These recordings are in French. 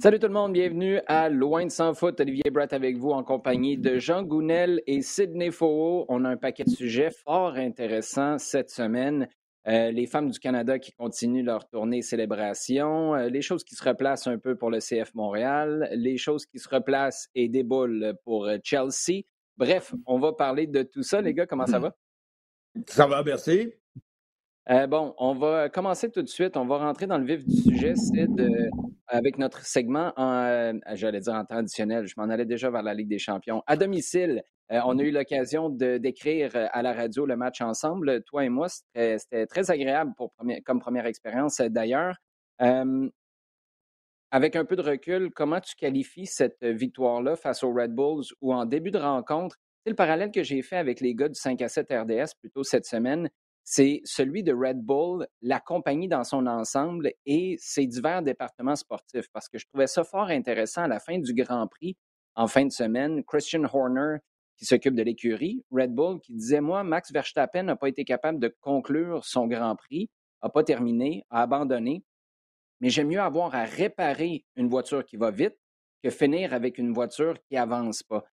Salut tout le monde, bienvenue à Loin de sans foot. Olivier Brett avec vous en compagnie de Jean Gounel et Sidney Faux. On a un paquet de sujets fort intéressants cette semaine. Euh, les femmes du Canada qui continuent leur tournée célébration, euh, les choses qui se replacent un peu pour le CF Montréal, les choses qui se replacent et déboulent pour euh, Chelsea. Bref, on va parler de tout ça. Les gars, comment ça va? Ça va, merci. Euh, bon, on va commencer tout de suite. On va rentrer dans le vif du sujet, c'est avec notre segment en, euh, j'allais dire en temps je m'en allais déjà vers la Ligue des champions. À domicile, euh, on a eu l'occasion d'écrire à la radio le match ensemble, toi et moi. C'était très agréable pour comme première expérience d'ailleurs. avec un peu de recul, comment tu qualifies cette victoire-là face aux Red Bulls ou en début de rencontre? C'est le parallèle que j'ai fait avec les gars du 5 à 7 RDS plutôt cette semaine c'est celui de Red Bull, la compagnie dans son ensemble et ses divers départements sportifs. Parce que je trouvais ça fort intéressant à la fin du Grand Prix, en fin de semaine, Christian Horner, qui s'occupe de l'écurie, Red Bull, qui disait, moi, Max Verstappen n'a pas été capable de conclure son Grand Prix, n'a pas terminé, a abandonné, mais j'aime mieux avoir à réparer une voiture qui va vite que finir avec une voiture qui avance pas.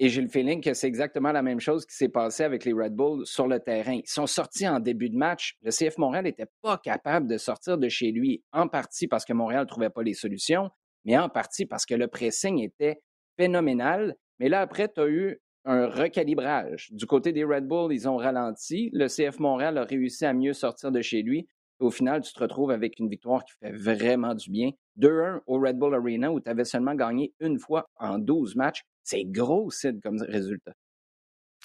Et j'ai le feeling que c'est exactement la même chose qui s'est passé avec les Red Bulls sur le terrain. Ils sont sortis en début de match. Le CF Montréal n'était pas capable de sortir de chez lui, en partie parce que Montréal ne trouvait pas les solutions, mais en partie parce que le pressing était phénoménal. Mais là, après, tu as eu un recalibrage. Du côté des Red Bulls, ils ont ralenti. Le CF Montréal a réussi à mieux sortir de chez lui. Au final, tu te retrouves avec une victoire qui fait vraiment du bien. 2-1 au Red Bull Arena où tu avais seulement gagné une fois en 12 matchs. C'est gros, Sid, comme résultat.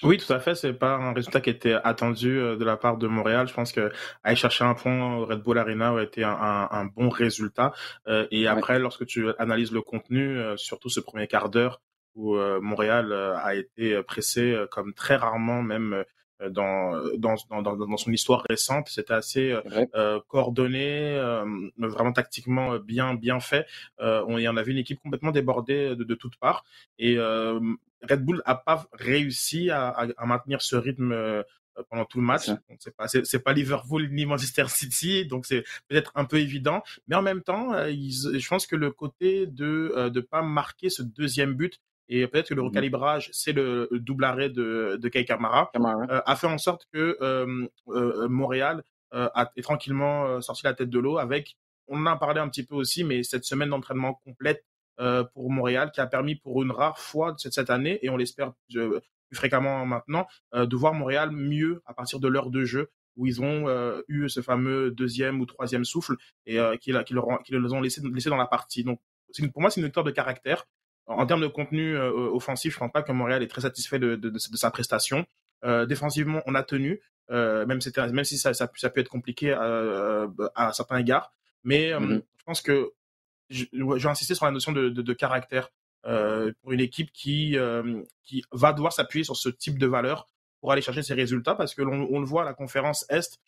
Oui, tout à fait. C'est pas un résultat qui était attendu euh, de la part de Montréal. Je pense que aller chercher un point au Red Bull Arena aurait été un, bon résultat. Euh, et après, lorsque tu analyses le contenu, euh, surtout ce premier quart d'heure où Montréal a été pressé comme très rarement, même dans, dans, dans, dans, son histoire récente. C'était assez euh, coordonné, euh, vraiment tactiquement bien, bien fait. Euh, on, on avait une équipe complètement débordée de, de toutes parts. Et Red Bull n'a pas réussi à, à, maintenir ce rythme pendant tout le match. C'est pas c'est pas Liverpool ni Manchester City, donc c'est peut-être un peu évident. Mais en même temps, je pense que le côté de de pas marquer ce deuxième but et peut-être que le mmh recalibrage, c'est le, double arrêt de, de Kamara, euh, a fait en sorte que euh, euh, Montréal a, est tranquillement sorti la tête de l'eau avec, on en a parlé un petit peu aussi, mais cette semaine d'entraînement complète pour Montréal qui a permis pour une rare fois cette, cette année, et on l'espère plus fréquemment maintenant, de voir Montréal mieux à partir de l'heure de jeu où ils ont eu ce fameux deuxième ou troisième souffle et qui, qui, leur ont, qui les ont laissé, laissé dans la partie. Donc, pour moi, c'est une victoire de caractère en termes de contenu euh, offensif, je pense pas que Montréal est très satisfait de, de, de, sa prestation. Euh, défensivement, on a tenu, euh, même, même si ça, ça, ça, peut être compliqué à, à certains égards. Mais mm-hmm. je pense que vais insister sur la notion de, caractère pour une équipe qui, qui va devoir s'appuyer sur ce type de valeur pour aller chercher ses résultats parce que l'on on le voit la conférence est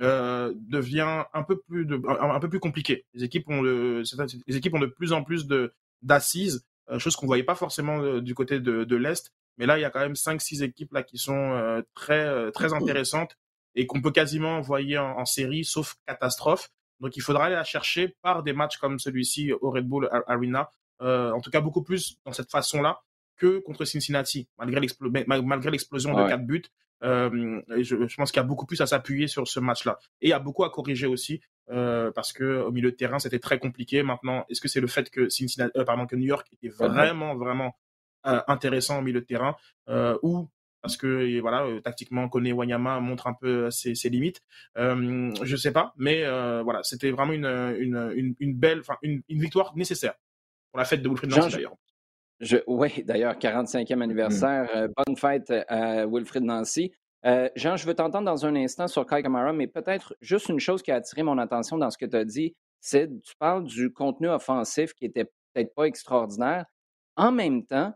euh, devient un peu plus de, un, un, peu plus compliquée les équipes ont le, les équipes ont de plus en plus de d'assises chose qu'on voyait pas forcément euh, du côté de, de l'Est. Mais là, il y a quand même 5-6 équipes là qui sont euh, très, très intéressantes et qu'on peut quasiment envoyer en, série, sauf catastrophe. Donc il faudra aller la chercher par des matchs comme celui-ci au Red Bull Arena. Euh, en tout cas, beaucoup plus dans cette façon-là que contre Cincinnati, malgré l'explosion de quatre buts. Euh, je, je, pense qu'il y a beaucoup plus à s'appuyer sur ce match-là. Et il y a beaucoup à corriger aussi, euh, parce que au milieu de terrain, c'était très compliqué. Maintenant, est-ce que c'est le fait que Cincinnati, euh, pardon, que New York était vraiment, vraiment euh, intéressant au milieu de terrain, euh, ou parce que voilà, tactiquement, Kone Wanyama montre un peu ses, ses limites. Euh, je sais pas, mais voilà, c'était vraiment une, une, une, une belle, enfin une, une, victoire nécessaire pour la fête de Wilfried Nancy d'ailleurs. Je, oui, d'ailleurs, 45e mmh. anniversaire. bonne fête à Wilfried Nancy. Euh, Jean, je veux t'entendre dans un instant sur Kai Kamara, mais peut-être juste une chose qui a attiré mon attention dans ce que tu as dit, c'est tu parles du contenu offensif qui était peut-être pas extraordinaire. En même temps,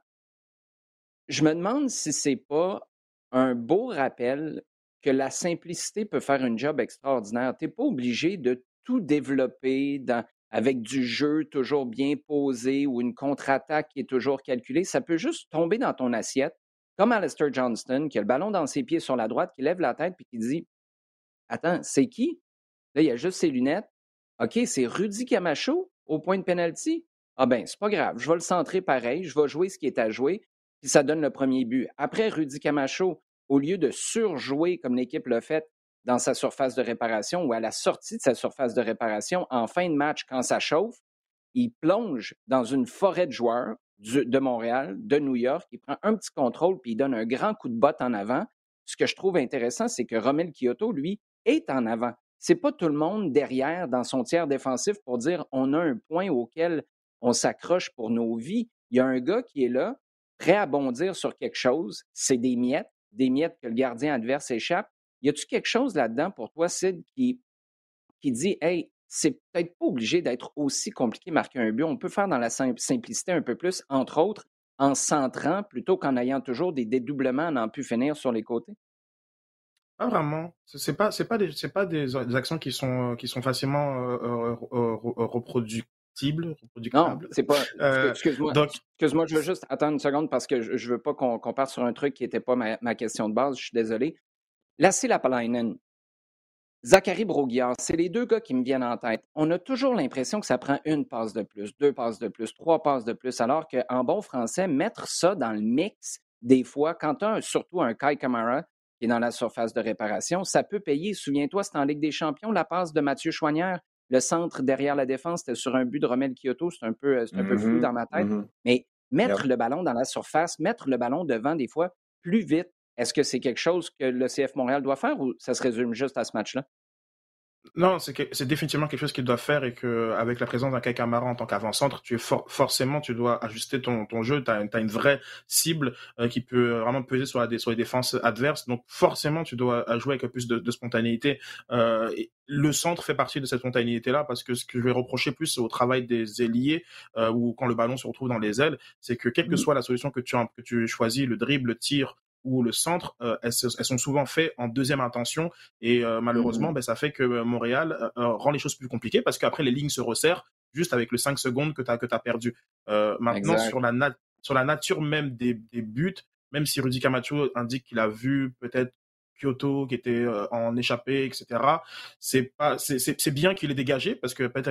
je me demande si c'est pas un beau rappel que la simplicité peut faire un job extraordinaire. Tu n'es pas obligé de tout développer avec du jeu toujours bien posé ou une contre-attaque qui est toujours calculée. Ça peut juste tomber dans ton assiette comme Alistair Johnston, qui a le ballon dans ses pieds sur la droite, qui lève la tête puis qui dit Attends, c'est qui? Là, il y a juste ses lunettes. OK, c'est Rudy Camacho au point de penalty? Ah ben, c'est pas grave, je vais le centrer pareil, je vais jouer ce qui est à jouer, puis ça donne le premier but. Après, Rudy Camacho, au lieu de surjouer comme l'équipe l'a fait dans sa surface de réparation ou à la sortie de sa surface de réparation en fin de match quand ça chauffe, il plonge dans une forêt de joueurs de Montréal, de New York, il prend un petit contrôle puis il donne un grand coup de botte en avant. Ce que je trouve intéressant, c'est que Romel Kyoto, lui, est en avant. C'est pas tout le monde derrière dans son tiers défensif pour dire on a un point auquel on s'accroche pour nos vies. Il y a un gars qui est là, prêt à bondir sur quelque chose. C'est des miettes, des miettes que le gardien adverse échappe. Y a-tu quelque chose là-dedans pour toi, Sid, qui, qui dit Hey, c'est peut-être pas obligé d'être aussi compliqué marquer un but. On peut faire dans la simplicité un peu plus, entre autres, en centrant plutôt qu'en ayant toujours des dédoublements à n'en plus finir sur les côtés? Pas vraiment. C'est pas, c'est pas des, c'est pas des, actions qui sont, qui sont facilement euh, euh, reproductibles, Non, c'est pas. Euh, excuse-moi. Excuse-moi, je veux juste attendre une seconde parce que je, veux pas qu'on, parte sur un truc qui n'était pas ma, ma, question de base. Je suis désolé. Lassie Lapalainen, Zachary Broguillard, c'est les deux gars qui me viennent en tête. On a toujours l'impression que ça prend une passe de plus, deux passes de plus, trois passes de plus, alors qu'en bon français, mettre ça dans le mix, des fois, quand tu as surtout un Kai Kamara qui est dans la surface de réparation, ça peut payer. Souviens-toi, c'est en Ligue des Champions, la passe de Mathieu Choignard, le centre derrière la défense, c'était sur un but de Romel Kyoto, c'est un peu, un peu flou mm-hmm, dans ma tête. Mm-hmm. Mais mettre le ballon dans la surface, mettre le ballon devant des fois plus vite, est-ce que c'est quelque chose que le CF Montréal doit faire ou ça se résume juste à ce match-là? Non, c'est définitivement quelque chose qu'il doit faire et que avec la présence d'un Kai Kamara en tant qu'avant-centre, tu es forcément tu dois ajuster ton, ton jeu. Tu as, une vraie cible euh, qui peut vraiment peser sur, la, sur les défenses adverses. Donc forcément, tu dois jouer avec plus de, de spontanéité. Euh, et le centre fait partie de cette spontanéité-là parce que ce que je vais reprocher plus au travail des ailiers euh, ou quand le ballon se retrouve dans les ailes, c'est que quelle que mmh. soit la solution que tu, que tu choisis, le dribble, le tir ou le centre, euh, elles, sont souvent faites en deuxième intention et euh, malheureusement, mmh ben, ça fait que euh, Montréal rend les choses plus compliquées parce qu'après les lignes se resserrent juste avec le 5 secondes que tu as, que as perdu. maintenant, sur la, sur la nature même des, des buts, même si Rudy Camacho indique qu'il a vu peut-être Kyoto qui était en échappée, etc. C'est pas, c'est bien qu'il ait dégagé parce que peut-être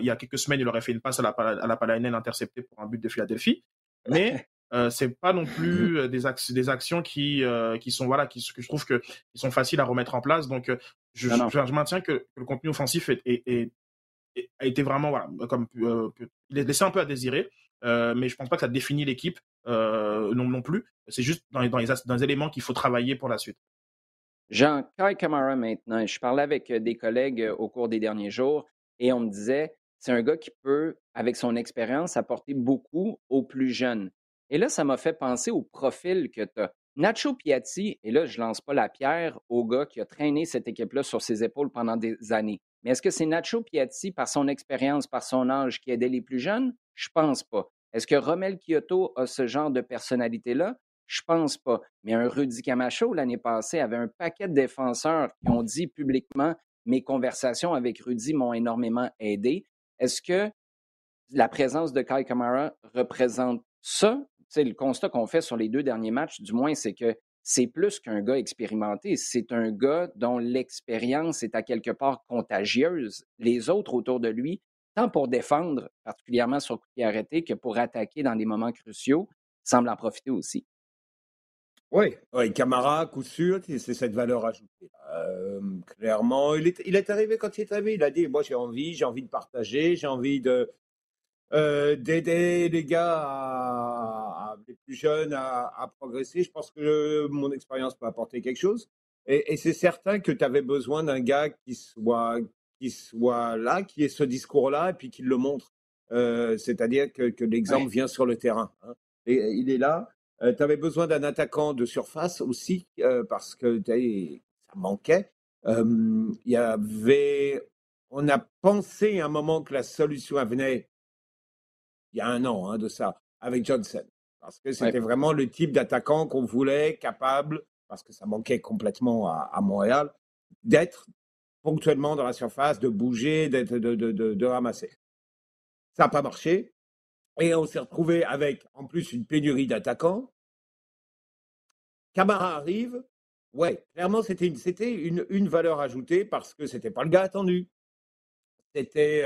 il y a quelques semaines il aurait fait une passe à la, à la Palainen interceptée pour un but de Philadelphie. Mais euh, c'est pas non plus euh, des, des actions qui, euh, qui sont voilà qui que je trouve que qui sont faciles à remettre en place. Donc je, je, maintiens que, le contenu offensif est, est, a été vraiment voilà comme il est laissé un peu à désirer. mais je pense pas que ça définit l'équipe non, non plus. C'est juste dans les, dans les, dans les éléments qu'il faut travailler pour la suite. Jean, Kai Kamara maintenant, je parlais avec des collègues au cours des derniers jours et on me disait, c'est un gars qui peut, avec son expérience, apporter beaucoup aux plus jeunes. Et là, ça m'a fait penser au profil que tu as. Nacho Piatti, et là, je lance pas la pierre au gars qui a traîné cette équipe-là sur ses épaules pendant des années. Mais est-ce que c'est Nacho Piatti, par son expérience, par son âge, qui aidait les plus jeunes? Je pense pas. Est-ce que Romel Kyoto a ce genre de personnalité-là? Je pense pas. Mais un Rudy Camacho, l'année passée, avait un paquet de défenseurs qui ont dit publiquement mes conversations avec Rudy m'ont énormément aidé. Est-ce que la présence de Kai Kamara représente ça le constat qu'on fait sur les deux derniers matchs, du moins, c'est que c'est plus qu'un gars expérimenté. C'est un gars dont l'expérience est à quelque part contagieuse. Les autres autour de lui, tant pour défendre, particulièrement sur coup de arrêté, que pour attaquer dans des moments cruciaux, semblent en profiter aussi. Oui, ouais, Camara, coup sûr, c'est cette valeur ajoutée. Clairement, il est arrivé quand il est arrivé. Il a dit Moi, j'ai envie, j'ai envie de partager, j'ai envie de, euh, d'aider les gars à, les plus jeunes à, progresser. Je pense que mon expérience peut apporter quelque chose. Et, c'est certain que tu avais besoin d'un gars qui soit, qui soit là, qui ait ce discours-là, et puis qui le montre. Euh, c'est-à-dire que, que l'exemple vient sur le terrain. Hein. Et, il est là. Euh, tu avais besoin d'un attaquant de surface aussi, parce que ça manquait. Il y avait, on a pensé à un moment que la solution venait il y a un an hein, de ça, avec Johnson. Parce que c'était vraiment le type d'attaquant qu'on voulait, capable, parce que ça manquait complètement à, Montréal, d'être ponctuellement dans la surface, de bouger, de, de, de, de ramasser. Ça n'a pas marché. Et on s'est retrouvé avec, en plus, une pénurie d'attaquants. Camara arrive. Ouais, clairement, c'était une, une, une valeur ajoutée parce que c'était pas le gars attendu. C'était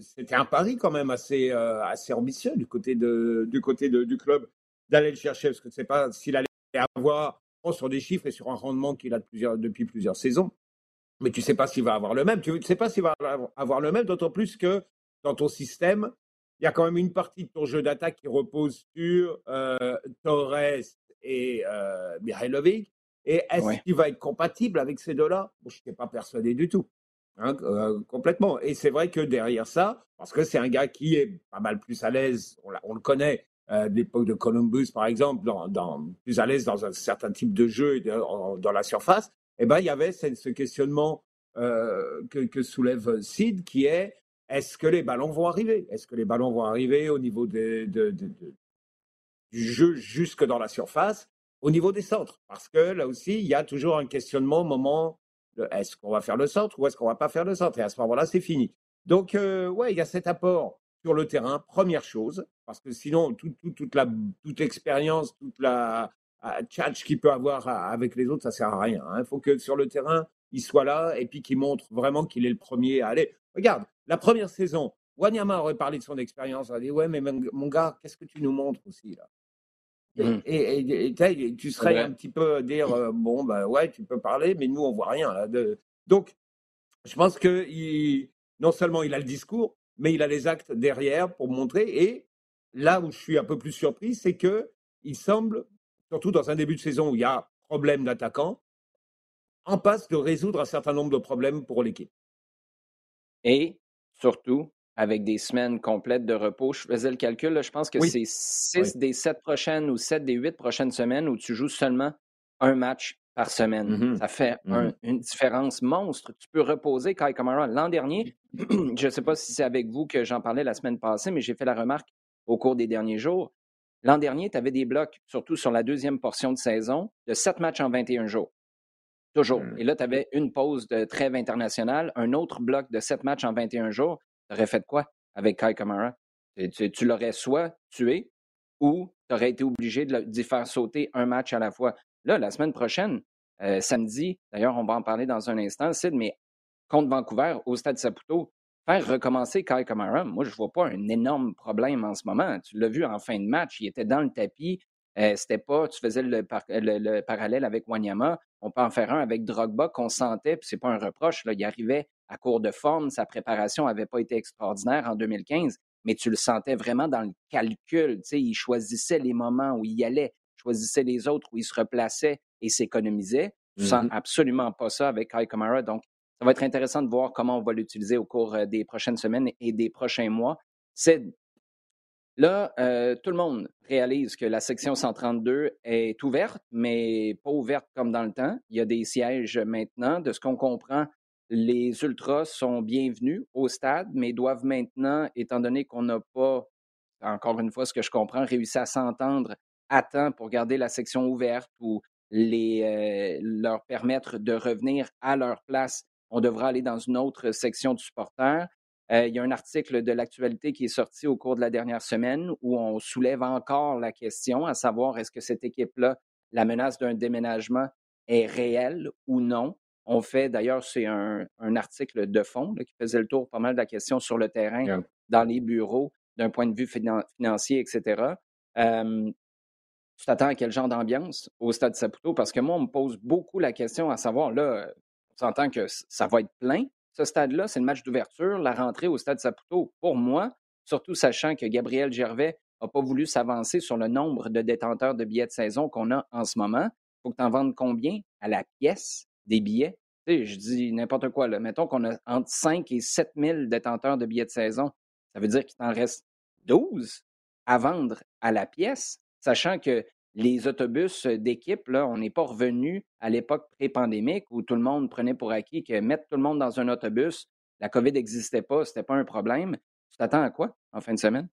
c'était un pari quand même assez assez ambitieux du côté de du côté du club d'aller le chercher parce que c'est pas s'il allait avoir sur des chiffres et sur un rendement qu'il a depuis plusieurs saisons mais tu sais pas s'il va avoir le même. Tu ne sais pas s'il va avoir le même, d'autant plus que dans ton système, il y a quand même une partie de ton jeu d'attaque qui repose sur euh, Torres et euh, Mihailovic. Et est-ce qu'il va être compatible avec ces deux-là? Je ne suis pas persuadé du tout. Hein, euh, complètement. Et c'est vrai que derrière ça, parce que c'est un gars qui est pas mal plus à l'aise, on, le connaît, euh, de l'époque de Columbus par exemple, dans, plus à l'aise dans un certain type de jeu dans la surface, eh ben, il y avait ce, questionnement euh, que, soulève Sid, qui est est-ce que les ballons vont arriver? Est-ce que les ballons vont arriver au niveau du jeu jusque dans la surface, au niveau des centres? Parce que là aussi, il y a toujours un questionnement au moment de est-ce qu'on va faire le centre ou est-ce qu'on va pas faire le centre? Et à ce moment-là, c'est fini. Donc, euh, ouais, il y a cet apport sur le terrain, première chose, parce que sinon, toute, la, toute expérience, toute la, tchatch qu'il peut avoir avec les autres, ça sert à rien. Hein. Il faut que sur le terrain, il soit là et puis qu'il montre vraiment qu'il est le premier à aller. Regarde, la première saison, Wanyama aurait parlé de son expérience. Il a dit Ouais, mais mon gars, qu'est-ce que tu nous montres aussi là? Et, mmh. tu serais un petit peu à dire euh, Bon, ben ouais, tu peux parler, mais nous, on voit rien. Là, de... Donc, je pense que il, non seulement il a le discours, mais il a les actes derrière pour montrer. Et là où je suis un peu plus surpris, c'est que il semble surtout dans un début de saison où il y a problème d'attaquant, en passe de résoudre un certain nombre de problèmes pour l'équipe. Et surtout, avec des semaines complètes de repos, je faisais le calcul, je pense que c'est six des sept prochaines ou sept des huit prochaines semaines où tu joues seulement un match par semaine. Mm-hmm. Ça fait mm-hmm. une différence monstre. Tu peux reposer Kai Kamara. L'an dernier, je ne sais pas si c'est avec vous que j'en parlais la semaine passée, mais j'ai fait la remarque au cours des derniers jours. L'an dernier, tu avais des blocs, surtout sur la deuxième portion de saison, de sept matchs en 21 jours. Toujours. Hmm. Et là, tu avais une pause de trêve internationale, un autre bloc de sept matchs en 21 jours. Tu aurais fait quoi avec Kai Kamara? Tu, l'aurais soit tué ou tu aurais été obligé d'y faire sauter un match à la fois. Là, la semaine prochaine, euh, samedi, d'ailleurs, on va en parler dans un instant, Sid, mais contre Vancouver, au Stade Saputo, faire recommencer Kai Kamara, moi, je ne vois pas un énorme problème en ce moment. Tu l'as vu en fin de match, il était dans le tapis. Euh, c'était pas, tu faisais le, parallèle avec Wanyama. On peut en faire un avec Drogba qu'on sentait, puis c'est pas un reproche. Là, il arrivait à court de forme, sa préparation n'avait pas été extraordinaire en 2015, mais tu le sentais vraiment dans le calcul. Tu sais, il choisissait les moments où il y allait, choisissait les autres où il se replaçait et s'économisait. Tu sens mm-hmm. absolument pas ça avec Kai Kamara. Donc, ça va être intéressant de voir comment on va l'utiliser au cours euh, des prochaines semaines et des prochains mois. C'est Là, euh, tout le monde réalise que la section 132 est ouverte, mais pas ouverte comme dans le temps. Il y a des sièges maintenant. De ce qu'on comprend, les ultras sont bienvenus au stade, mais doivent maintenant, étant donné qu'on n'a pas, encore une fois, ce que je comprends, réussi à s'entendre à temps pour garder la section ouverte ou les, euh, leur permettre de revenir à leur place on devra aller dans une autre section du supporter. Euh, il y a un article de l'actualité qui est sorti au cours de la dernière semaine où on soulève encore la question, à savoir est-ce que cette équipe-là, la menace d'un déménagement est réelle ou non. On fait d'ailleurs, c'est un, article de fond qui faisait le tour pas mal de la question sur le terrain, dans les bureaux, d'un point de vue financier, etc. Euh, tu t'attends à quel genre d'ambiance au Stade Saputo? Parce que moi, on me pose beaucoup la question à savoir, là, on s'entend que ça va être plein. Ce stade-là, c'est le match d'ouverture, la rentrée au stade Saputo. Pour moi, surtout sachant que Gabriel Gervais n'a pas voulu s'avancer sur le nombre de détenteurs de billets de saison qu'on a en ce moment. Il faut que tu en vendes combien à la pièce des billets? je dis n'importe quoi. Là. Mettons qu'on a entre 5 et 7 000 détenteurs de billets de saison. Ça veut dire qu'il t'en reste 12 à vendre à la pièce, sachant que les autobus d'équipe, là, on n'est pas revenu à l'époque pré-pandémique où tout le monde prenait pour acquis que mettre tout le monde dans un autobus, la COVID n'existait pas, ce n'était pas un problème. Tu t'attends à quoi en fin de semaine?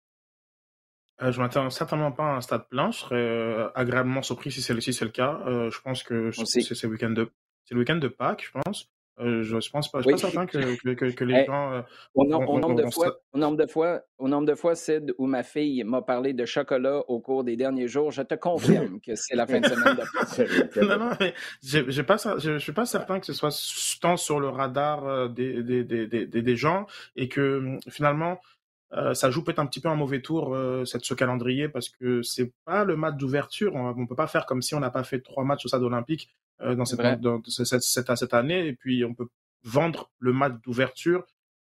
Euh, je m'attends certainement pas à un stade plein. Je serais euh, agréablement surpris si c'est le, le cas. Euh, je pense que c'est le week-end de c'est le week-end de Pâques, je pense. Euh, je ne pense pas, je suis pas certain que, que, les gens. au, nombre de fois, au, nombre de fois, au nombre de fois, Sid, où ma fille m'a parlé de chocolat au cours des derniers jours, je te confirme que c'est la fin de semaine de Non, non, mais je ne suis pas certain que ce soit tant sur le radar des, des, des, des, des gens et que hum, finalement. ça joue peut-être un petit peu un mauvais tour cette, ce calendrier parce que c'est pas le match d'ouverture. On, ne peut pas faire comme si on n'a pas fait trois matchs au stade olympique euh, dans, cette, dans cette, cette, cette, année. Et puis, on peut vendre le match d'ouverture,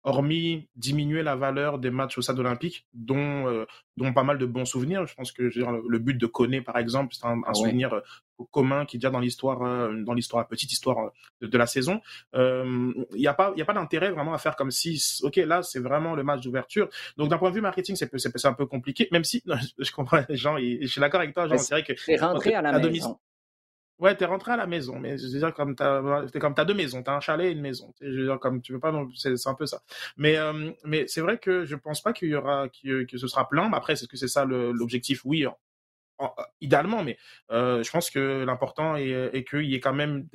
hormis diminuer la valeur des matchs au stade olympique, dont, euh, dont pas mal de bons souvenirs. Je pense que je dire, le but de Koné, par exemple, c'est un, souvenir euh, commun qui est déjà dans l'histoire, dans l'histoire, petite histoire de, la saison. Il n'y a pas, il a pas d'intérêt vraiment à faire comme si, ok, là, c'est vraiment le match d'ouverture. Donc, d'un point de vue marketing, c'est, c'est, un peu compliqué, même si, je comprends les gens, et je suis d'accord avec toi, Jean, c'est vrai que. C'est rentré à la maison. Ouais, t'es rentré à la maison, mais je veux dire comme t'as, comme t'as deux maisons, t'as un chalet et une maison. Je veux dire comme tu veux pas, c'est, un peu ça. Mais euh, mais c'est vrai que je pense pas qu'il y aura que, que ce sera plein. Mais après, est-ce que c'est ça l'objectif? Oui, idéalement, mais euh, je pense que l'important est, qu'il y ait quand même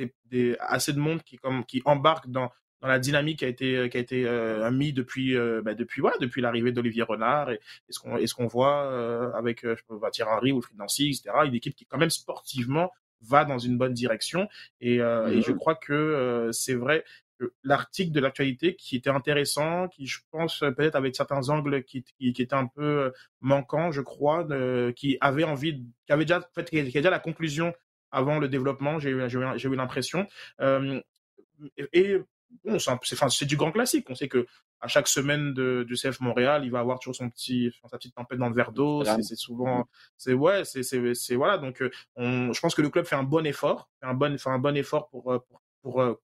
assez de monde qui comme qui embarque dans dans la dynamique qui a été qui a été euh, mis depuis bah, depuis voilà depuis l'arrivée d'Olivier Renard et, ce qu'on ce qu'on voit avec je Thierry Henry ou Nancy etc une équipe qui quand même sportivement va dans une bonne direction. Et, euh, et je mmh. crois que euh, c'est vrai que l'article de l'actualité qui était intéressant, qui je pense peut-être avec certains angles qui, qui, qui étaient un peu euh, manquants, je crois, de, qui avait envie, qui avait déjà, en fait, qui avait déjà la conclusion avant le développement, j'ai eu, eu l'impression. Euh, et bon, c'est du grand classique. On sait que à chaque semaine de, du CF Montréal, il va avoir toujours son petit, sa petite tempête dans le verre d'eau. C'est souvent, c'est ouais, c'est c'est voilà. Donc, euh, on, je pense que le club fait un bon effort, fait un bon, fait un bon effort pour euh, pour, pour euh,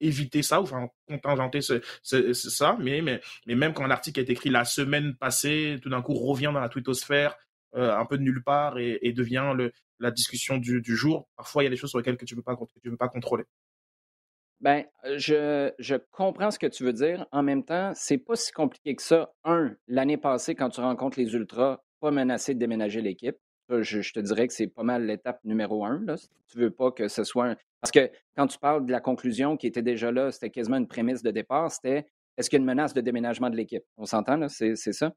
éviter ça ou enfin contingenter ce, ce, ça. Mais, mais mais même quand l'article est écrit la semaine passée, tout d'un coup revient dans la twittosphère, euh, un peu de nulle part et, et devient le, la discussion du, du jour. Parfois, il y a des choses sur lesquelles que tu peux pas que tu peux pas contrôler. Ben, je, je comprends ce que tu veux dire. En même temps, c'est pas si compliqué que ça. Un, l'année passée, quand tu rencontres les Ultras, pas menacé de déménager l'équipe. Je, je, te dirais que c'est pas mal l'étape numéro un. Là, tu veux pas que ce soit un... Parce que quand tu parles de la conclusion qui était déjà là, c'était quasiment une prémisse de départ, c'était est-ce qu'il y a une menace de déménagement de l'équipe? On s'entend, là? C'est ça?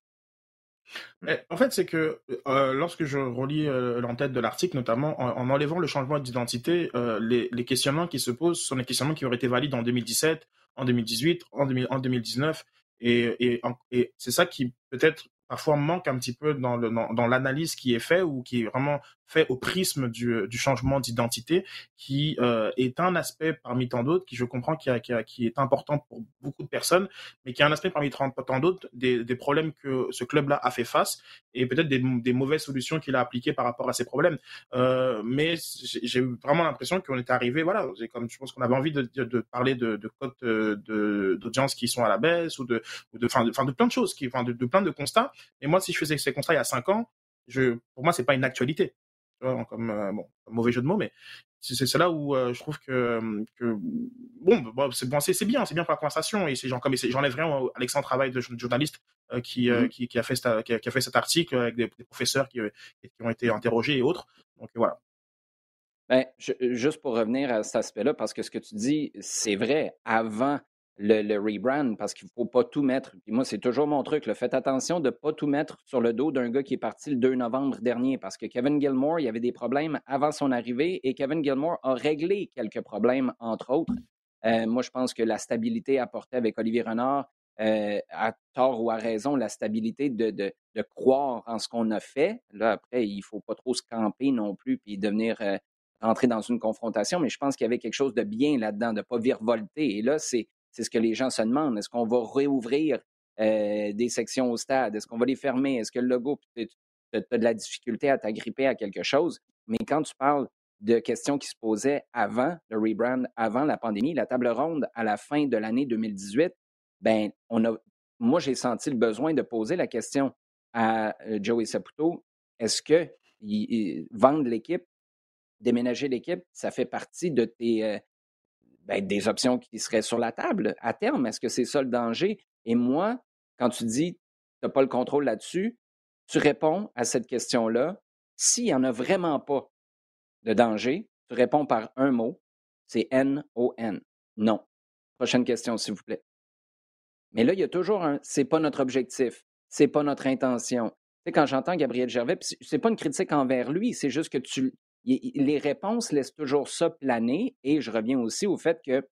En fait, c'est que euh, lorsque je relis euh, l'entête de l'article, notamment en, enlevant le changement d'identité, euh, les, questionnements qui se posent sont les questionnements qui auraient été valides en 2017, en 2018, en, 2000, en 2019. Et, et, et c'est ça qui peut-être parfois manque un petit peu dans, le, dans, l'analyse qui est faite ou qui est vraiment fait au prisme du, du changement d'identité, qui euh, est un aspect parmi tant d'autres, qui je comprends qui, a, qui, a, qui, est important pour beaucoup de personnes, mais qui est un aspect parmi tant d'autres des, des, problèmes que ce club-là a fait face et peut-être des, des, mauvaises solutions qu'il a appliquées par rapport à ces problèmes. Euh, mais j'ai vraiment l'impression qu'on est arrivé, voilà, comme je pense qu'on avait envie de, de, parler de, de cotes euh, d'audience qui sont à la baisse ou de, ou de, fin, de, fin, de plein de choses, qui, enfin, de, de plein de constats et moi, si je faisais ces constats il y a cinq ans, je, pour moi, c'est pas une actualité. Comme euh, bon, mauvais jeu de mots, mais c'est là où euh, je trouve que, que bon, c'est bon, c'est bien, c'est bien pour la conversation et c'est genre comme j'enlève rien à l'excellent travail de journaliste euh, qui, mmh qui, qui a fait qui a, qui a, fait cet article avec des, des professeurs qui, qui, ont été interrogés et autres. Donc voilà. Ben, je, juste pour revenir à cet aspect-là, parce que ce que tu dis, c'est vrai. Avant le, rebrand parce qu'il ne faut pas tout mettre. Moi, c'est toujours mon truc. Faites attention de ne pas tout mettre sur le dos d'un gars qui est parti le 2 novembre dernier parce que Kevin Gilmore, il y avait des problèmes avant son arrivée et Kevin Gilmore a réglé quelques problèmes, entre autres. Euh, moi, je pense que la stabilité apportée avec Olivier Renard, euh, à tort ou à raison, la stabilité de croire en ce qu'on a fait. Là, après, il ne faut pas trop se camper non plus puis devenir euh, rentrer dans une confrontation, mais je pense qu'il y avait quelque chose de bien là-dedans, de ne pas virevolter. Et là, c'est c'est ce que les gens se demandent. Est-ce qu'on va réouvrir euh, des sections au stade? Est-ce qu'on va les fermer? Est-ce que le logo, tu as de la difficulté à t'agripper à quelque chose? Mais quand tu parles de questions qui se posaient avant le rebrand, avant la pandémie, la table ronde à la fin de l'année 2018, ben, on a, moi, j'ai senti le besoin de poser la question à euh, Joey Saputo. Est-ce que vendre l'équipe, déménager l'équipe, ça fait partie de tes, euh, ben, des options qui seraient sur la table à terme. Est-ce que c'est ça le danger? Et moi, quand tu dis tu n'as pas le contrôle là-dessus, tu réponds à cette question-là. S'il n'y en a vraiment pas de danger, tu réponds par un mot, c'est N-O-N. Non. Prochaine question, s'il vous plaît. Mais là, il y a toujours un c'est pas notre objectif, c'est pas notre intention. Tu sais, quand j'entends Gabriel Gervais, c'est pas une critique envers lui, c'est juste que tu les réponses laissent toujours ça planer. Et je reviens aussi au fait que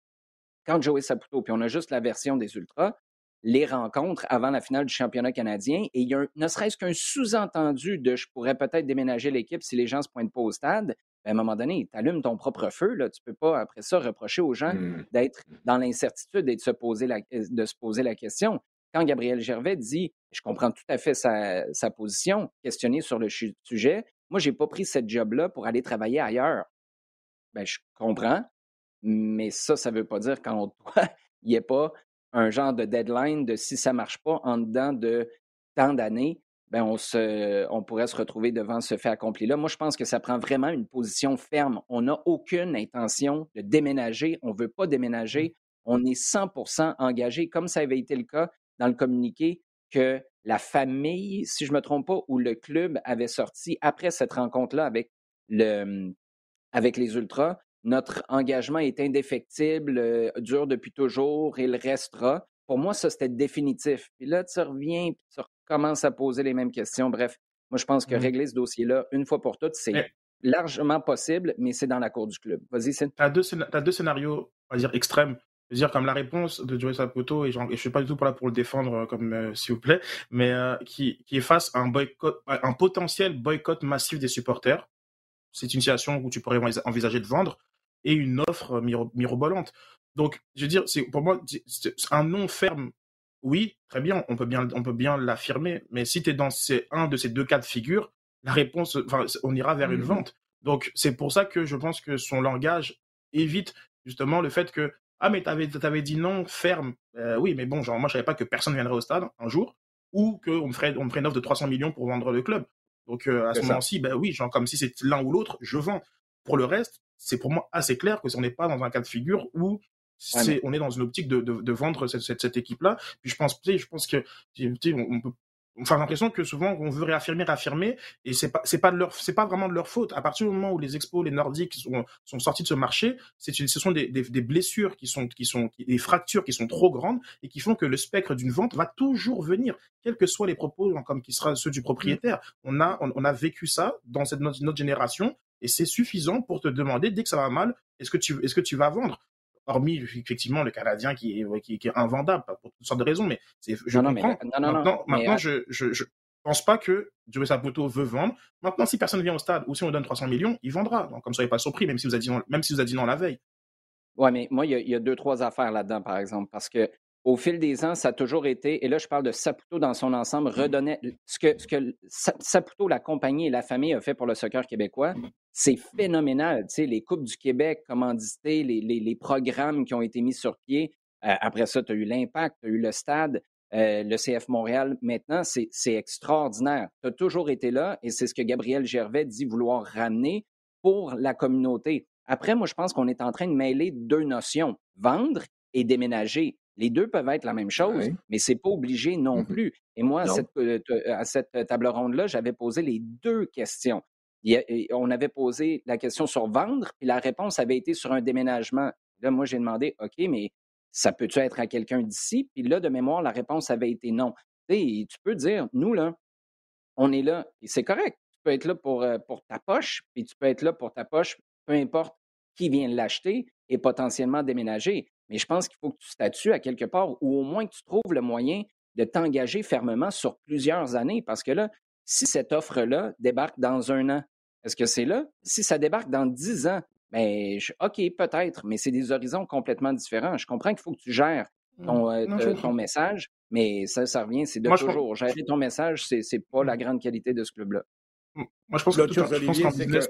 quand Joey Saputo, puis on a juste la version des Ultras, les rencontres avant la finale du championnat canadien, et il y a ne serait-ce qu'un sous-entendu de je pourrais peut-être déménager l'équipe si les gens ne se pointent pas au stade, ben, à un moment donné, tu allumes ton propre feu. Là. Tu ne peux pas, après ça, reprocher aux gens mmh. d'être dans l'incertitude et de se, poser la, euh, de se poser la question. Quand Gabriel Gervais dit, je comprends tout à fait sa, sa position, questionné sur le sujet, moi, je n'ai pas pris cette job-là pour aller travailler ailleurs. Ben, je comprends, mais ça, ça ne veut pas dire qu'en toi, il n'y ait pas un genre de deadline de si ça ne marche pas en dedans de tant d'années, ben on, se, on pourrait se retrouver devant ce fait accompli-là. Moi, je pense que ça prend vraiment une position ferme. On n'a aucune intention de déménager. On ne veut pas déménager. Mmh. On est 100% engagé, comme ça avait été le cas dans le communiqué que la famille, si je ne me trompe pas, ou le club avait sorti après cette rencontre-là avec, le, avec les Ultras, notre engagement est indéfectible, euh, dure depuis toujours il restera. Pour moi, ça, c'était définitif. Puis là, tu reviens, puis tu recommences à poser les mêmes questions. Bref, moi, je pense que mmh régler ce dossier-là, une fois pour toutes, c'est largement possible, mais c'est dans la cour du club. Vas-y, Tu as, as, deux scénarios, on va dire, extrêmes. Je veux dire, comme la réponse de Joey Saputo, et, je ne suis pas du tout pour là pour le défendre, euh, comme euh, s'il vous plaît, mais euh, qui, qui est face à un, boycott, un potentiel boycott massif des supporters. C'est une situation où tu pourrais envisager de vendre et une offre mirobolante. Donc, je veux dire, c'est pour moi un non ferme. Oui, très bien, on peut bien, on peut bien l'affirmer, mais si tu es dans ces, un de ces deux cas de figure, la réponse, enfin, on ira vers une mmh vente. Donc, c'est pour ça que je pense que son langage évite justement le fait que ah mais t'avais avais dit non ferme. Euh, oui, mais bon, genre moi je savais pas que personne viendrait au stade un jour ou qu'on me ferait on me ferait une offre de 300 millions pour vendre le club. Donc euh, à ce moment-ci, ben oui, genre comme si c'est l'un ou l'autre, je vends. Pour le reste, c'est pour moi assez clair que on n'est pas dans un cas de figure où c'est, on est dans une optique de, de, vendre cette, cette, cette équipe-là. Puis je pense, je pense que on peut Enfin, l'impression que souvent on veut réaffirmer, réaffirmer, et c'est pas, c'est pas de leur, c'est pas vraiment de leur faute. À partir du moment où les expos, les nordiques sont, sont sortis de ce marché, c'est, ce sont des, des, des, blessures qui sont, qui sont, des fractures qui sont trop grandes et qui font que le spectre d'une vente va toujours venir, quels que soient les propos, comme qui sera ceux du propriétaire. On a, on, a vécu ça dans cette notre, notre génération et c'est suffisant pour te demander dès que ça va mal, est-ce que tu est-ce que tu vas vendre? Hormis effectivement le Canadien qui est, qui, est invendable pour toutes sortes de raisons, mais je non, comprends. Non, non, maintenant, maintenant je, je, je pense pas que Joey Saputo veut vendre. Maintenant, si personne vient au stade ou si on donne 300 millions, il vendra. Donc, comme ça, soyez pas surpris, même si vous avez dit non, même si vous avez dit non la veille. Ouais, mais moi, il y, y, a deux, trois affaires là-dedans, par exemple, parce que au fil des ans, ça a toujours été, et là je parle de Saputo dans son ensemble, mmh. redonnait ce que, ce que Saputo, la compagnie et la famille a fait pour le soccer québécois, c'est phénoménal. Tu sais, les Coupes du Québec commanditées, les, les, les programmes qui ont été mis sur pied. Euh, après ça, tu as eu l'Impact, tu as eu le Stade, euh, le CF Montréal. Maintenant, c'est extraordinaire. Tu as toujours été là et c'est ce que Gabriel Gervais dit vouloir ramener pour la communauté. Après, moi, je pense qu'on est en train de mêler deux notions, vendre et déménager. Les deux peuvent être la même chose, mais ce n'est pas obligé non mmh plus. Et moi, euh, à cette, table ronde-là, j'avais posé les deux questions. on avait posé la question sur vendre, puis la réponse avait été sur un déménagement. Là, moi, j'ai demandé, OK, mais ça peut-tu être à quelqu'un d'ici? Puis là, de mémoire, la réponse avait été non. tu peux dire, nous, là, on est là, et c'est correct. Tu peux être là pour, euh, pour ta poche, puis tu peux être là pour ta poche, peu importe qui vient l'acheter et potentiellement déménager. Mais je pense qu'il faut que tu statues à quelque part ou au moins que tu trouves le moyen de t'engager fermement sur plusieurs années. Parce que là, si cette offre-là débarque dans un an, est-ce que c'est là? Si ça débarque dans dix ans, bien, OK, peut-être, mais c'est des horizons complètement différents. Je comprends qu'il faut que tu gères mmh. ton, euh, ton message, mais ça, ça revient, c'est de toujours. Gérer ton message, c'est n'est pas la mmh. grande qualité de ce club-là. Moi, je pense que, je pense qu'en business,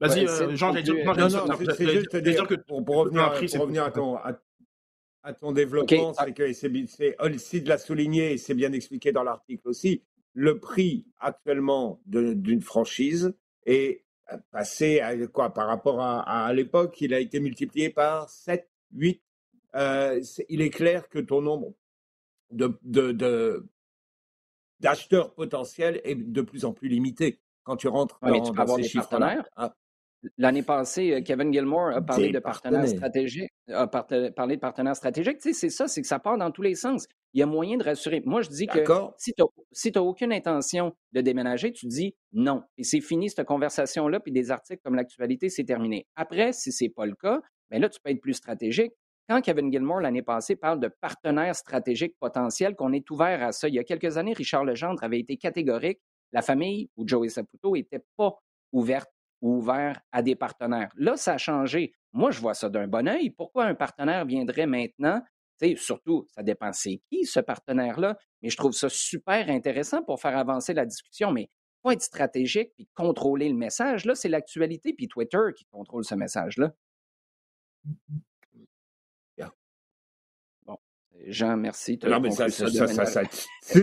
Vas-y, euh, Jean, j'ai dit. Non, non, c'est juste dire que pour, revenir, à ton, à, ton développement, c'est que c'est aussi de la souligner, et c'est bien expliqué dans l'article aussi, le prix actuellement d'une franchise est passé à quoi par rapport à, à, l'époque, il a été multiplié par 7, 8. Euh, il est clair que ton nombre de, de, d'acheteurs potentiels est de plus en plus limité quand tu rentres dans, ces chiffres-là. L'année passée, euh, Kevin Gilmore a parlé de partenaires stratégiques. A parlé de partenaires stratégiques. Tu sais, c'est ça, c'est que ça part dans tous les sens. Il y a moyen de rassurer. Moi, je dis que si tu n'as aucune intention de déménager, tu dis non. Et c'est fini cette conversation-là, puis des articles comme l'actualité, c'est terminé. Après, si ce n'est pas le cas, bien là, tu peux être plus stratégique. Quand Kevin Gilmore, l'année passée, parle de partenaires stratégiques potentiels, qu'on est ouvert à ça. Il y a quelques années, Richard Legendre avait été catégorique. La famille ou Joey Saputo n'était pas ouverte ou ouvert à des partenaires. Là, ça a changé. Moi, je vois ça d'un bon oeil. Pourquoi un partenaire viendrait maintenant? surtout, ça dépend c'est qui ce partenaire-là, mais je trouve ça super intéressant pour faire avancer la discussion. Mais faut être stratégique puis contrôler le message. Là, c'est l'actualité puis Twitter qui contrôle ce message-là. Bon, Jean, merci. Non, mais ça, ça, ça,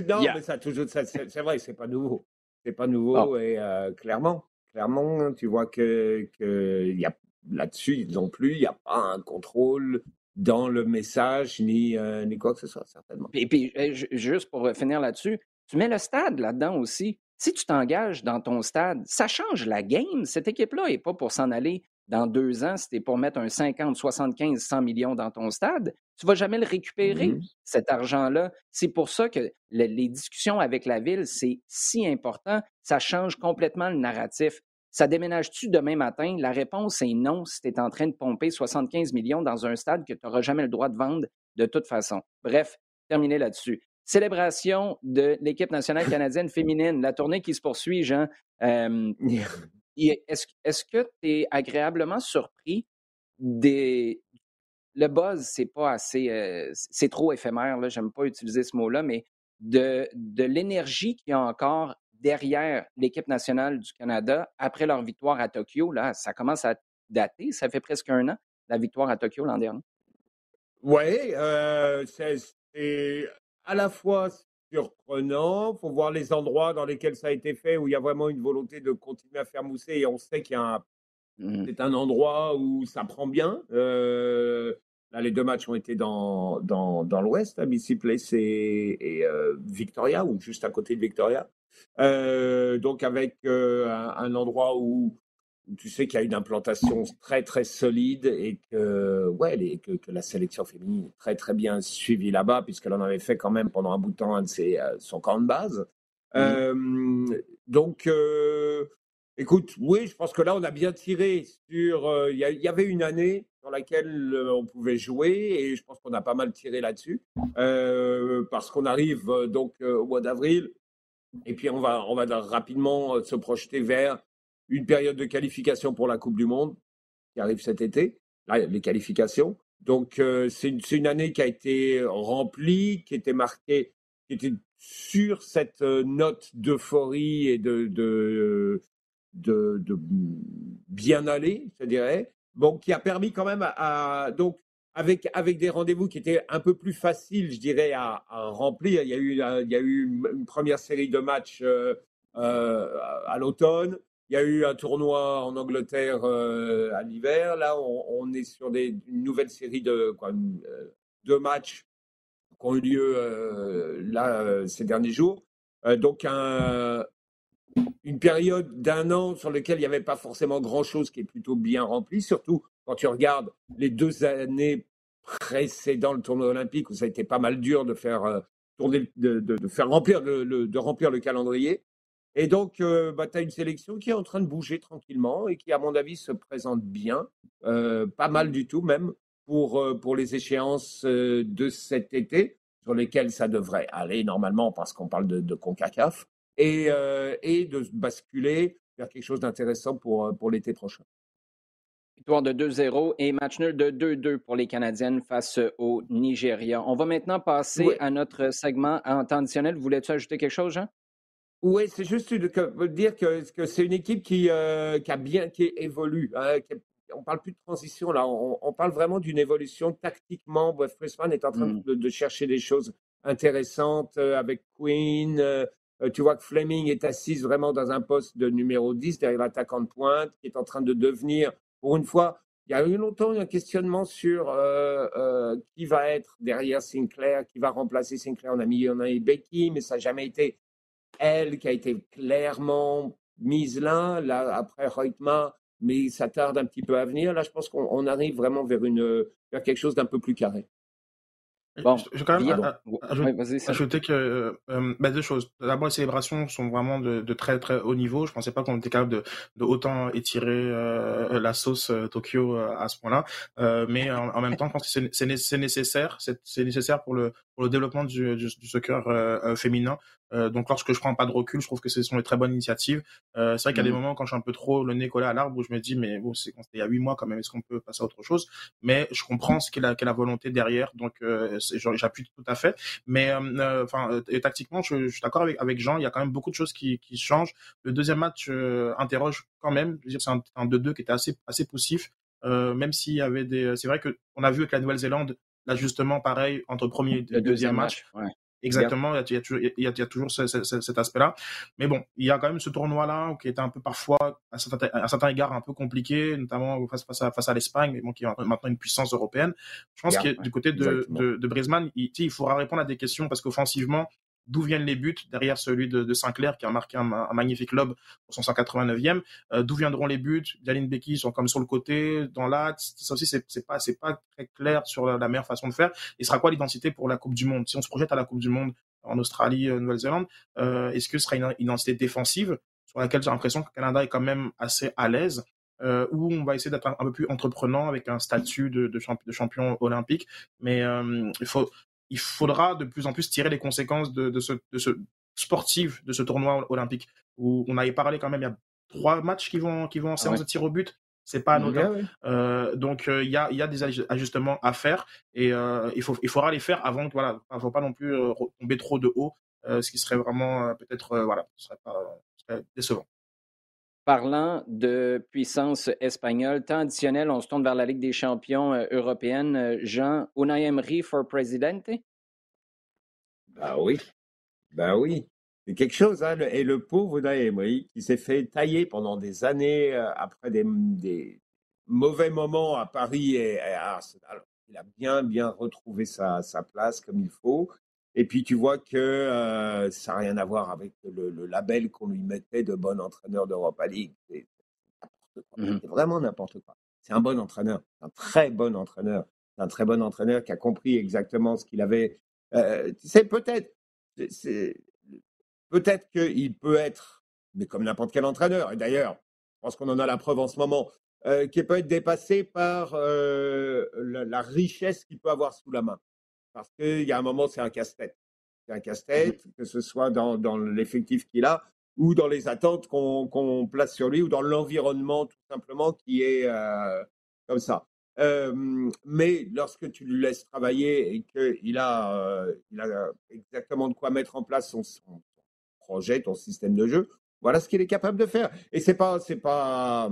non, mais ça toujours, c'est vrai, c'est pas nouveau. C'est pas nouveau et euh, clairement, clairement, tu vois que, que là-dessus non plus, il n'y a pas un contrôle dans le message ni, euh, ni quoi que ce soit, certainement. Et puis, juste pour finir là-dessus, tu mets le stade là-dedans aussi. Si tu t'engages dans ton stade, ça change la game. Cette équipe-là n'est pas pour s'en aller dans deux ans, si pour mettre un 50, 75, 100 millions dans ton stade, tu ne vas jamais le récupérer, mm-hmm. cet argent-là. C'est pour ça que les discussions avec la ville, c'est si important. Ça change complètement le narratif. Ça déménage-tu demain matin? La réponse est non si tu es en train de pomper 75 millions dans un stade que tu n'auras jamais le droit de vendre de toute façon. Bref, terminé là-dessus. Célébration de l'équipe nationale canadienne féminine, la tournée qui se poursuit, Jean. Euh, est-ce que tu es agréablement surpris des. Le buzz, c'est pas assez. Euh, c'est trop éphémère, là, j'aime pas utiliser ce mot-là, mais de, l'énergie qu'il y a encore derrière l'équipe nationale du Canada après leur victoire à Tokyo. Là, ça commence à dater. Ça fait presque un an, la victoire à Tokyo l'an dernier. Oui, euh, c'est à la fois surprenant. Il faut voir les endroits dans lesquels ça a été fait, où il y a vraiment une volonté de continuer à faire mousser. Et on sait qu'il y a un, mmh. c'est un endroit où ça prend bien. Euh, là, les deux matchs ont été dans, dans, dans l'Ouest, à BC Place et, et euh, Victoria, ou juste à côté de Victoria. Euh, donc avec un, un, endroit où tu sais qu'il y a une implantation très très solide et que, ouais, que, que, la sélection féminine est très très bien suivie là-bas, puisqu'elle en avait fait quand même pendant un bout de temps un de ses, son camp de base. Mmh. Donc, écoute, oui, je pense que là, on a bien tiré sur. Il y, avait une année dans laquelle on pouvait jouer et je pense qu'on a pas mal tiré là-dessus parce qu'on arrive donc au mois d'avril et puis on va, on va rapidement se projeter vers une période de qualification pour la Coupe du Monde qui arrive cet été, là, les qualifications. Donc euh, c'est une, une, année qui a été remplie, qui était marquée, qui était sur cette euh, note d'euphorie et de, de, bien aller, je dirais. Bon, qui a permis quand même à, donc avec, avec des rendez-vous qui étaient un peu plus faciles, je dirais, à, remplir. Il y, a eu, il y a eu une première série de matchs euh, euh à l'automne. Il y a eu un tournoi en Angleterre euh, à l'hiver. Là, on, est sur des, une nouvelle série de euh, matchs qui ont eu lieu euh, là ces derniers jours. donc, un, une période d'un an sur laquelle il n'y avait pas forcément grand-chose qui est plutôt bien rempli, surtout quand tu regardes les deux années précédant le tournoi olympique où ça a été pas mal dur de faire tourner, de, faire remplir le, de remplir le calendrier. Et donc, euh, bah, tu as une sélection qui est en train de bouger tranquillement et qui, à mon avis, se présente bien, euh, pas mal du tout même, pour, euh, pour les échéances de cet été, sur lesquelles ça devrait aller normalement parce qu'on parle de CONCACAF, et, et de basculer vers quelque chose d'intéressant pour, pour l'été prochain. Victoire de 2-0 et match nul de 2-2 pour les Canadiennes face au Nigeria. On va maintenant passer à notre segment en temps additionnel. Voulais-tu ajouter quelque chose, Jean? Oui, c'est juste de, dire que, que c'est une équipe qui, euh, qui, a bien qui évolue. Hein, on parle plus de transition là, on, parle vraiment d'une évolution tactiquement. Bref, Freshman est en train mm. de, chercher des choses intéressantes euh, avec Queen. Euh, tu vois que Fleming est assise vraiment dans un poste de numéro 10 derrière l'attaquant de pointe, qui est en train de devenir, pour une fois, il y a eu longtemps un questionnement sur qui va être derrière Sinclair, qui va remplacer Sinclair. On a mis, on a Becky, mais ça n'a jamais été elle qui a été clairement mise là, là après Reutma, mais ça tarde un petit peu à venir. Là, je pense qu'on arrive vraiment vers, une, vers quelque chose d'un peu plus carré. Bon, je vais quand même ajouter, que euh, euh, bah, deux choses. D'abord, les célébrations sont vraiment de, de, très très haut niveau. Je pensais pas qu'on était capable de, de autant étirer euh, la sauce Tokyo à ce point-là. mais en, même temps, je pense que c'est nécessaire. C'est nécessaire pour le pour le développement du, du, du soccer féminin. Euh, donc lorsque je prends pas de recul, je trouve que ce sont des très bonnes initiatives. Euh, c'est vrai qu'il y a des mmh. moments quand je suis un peu trop le nez collé à l'arbre où je me dis mais bon c'est il y a huit mois quand même, est-ce qu'on peut passer à autre chose? Mais je comprends ce qu'est la, la volonté derrière, donc euh, j'appuie tout à fait. Mais euh, enfin tactiquement, je, je suis d'accord avec avec Jean, il y a quand même beaucoup de choses qui, qui changent. Le deuxième match interroge quand même. C'est un, un 2-2 qui était assez assez poussif. même s'il y avait des, c'est vrai que on a vu avec la Nouvelle-Zélande l'ajustement pareil entre premier et deuxième, match. match. Ouais. Exactement, il y, a, il, y a, toujours cet aspect-là. Mais bon, il y a quand même ce tournoi-là qui était un peu parfois, à certains, à certains égards, un peu compliqué, notamment face, face à, face à l'Espagne, bon, qui est maintenant une puissance européenne. Je pense que du côté de, de, de il, il faudra répondre à des questions parce qu'offensivement, d'où viennent les buts derrière celui de, de Sinclair qui a marqué un, magnifique lob pour son 189e euh, d'où viendront les buts? Yaline Becky sont comme sur le côté dans l'axe. Ça aussi c'est pas c'est pas très clair sur la, meilleure façon de faire. Et sera quoi l'identité pour la Coupe du monde? Si on se projette à la Coupe du monde en Australie euh, Nouvelle-Zélande euh, est-ce que ce sera une identité défensive sur laquelle j'ai l'impression que le Canada est quand même assez à l'aise euh, où on va essayer d'être un, peu plus entreprenant avec un statut de champion olympique? Mais euh, il faut, il faudra de plus en plus tirer les conséquences de, ce, de ce sportif, de ce tournoi olympique, où on avait parlé quand même, il y a trois matchs qui vont, qui vont en ah séance de tir au but. C'est pas anodin. Euh, donc euh, il y, a, y a des ajustements à faire et euh, il, faut, il faudra les faire avant. Voilà, il ne faut pas non plus tomber trop de haut, ce qui serait vraiment peut-être voilà, ce serait, pas, serait décevant. Parlant de puissance espagnole, temps additionnel, on se tourne vers la Ligue des champions euh, européenne. Euh, Jean, Unai Emery for Presidente? Ben oui, ben oui. C'est quelque chose, hein, et le pauvre Unai Emery qui s'est fait tailler pendant des années euh, après des, mauvais moments à Paris et, à Arsenal. Il a bien, bien retrouvé sa place comme il faut. Et puis tu vois que euh, ça n'a rien à voir avec le, label qu'on lui mettait de bon entraîneur d'Europa League. C'est mmh vraiment n'importe quoi. C'est un bon entraîneur, un très bon entraîneur. C'est un très bon entraîneur qui a compris exactement ce qu'il avait. Euh, c'est peut-être, peut-être qu'il peut être, mais comme n'importe quel entraîneur. Et d'ailleurs, je pense qu'on en a la preuve en ce moment, euh, qui peut être dépassé par la richesse qu'il peut avoir sous la main. Parce qu'il y a un moment, c'est un casse-tête. C'est un casse-tête, que ce soit dans, dans l'effectif qu'il a ou dans les attentes qu'on place sur lui ou dans l'environnement tout simplement qui est euh, comme ça. Euh, mais lorsque tu lui laisses travailler et qu'il a, euh, il a exactement de quoi mettre en place son, son, projet, ton système de jeu, voilà ce qu'il est capable de faire. Et c'est pas, c'est pas,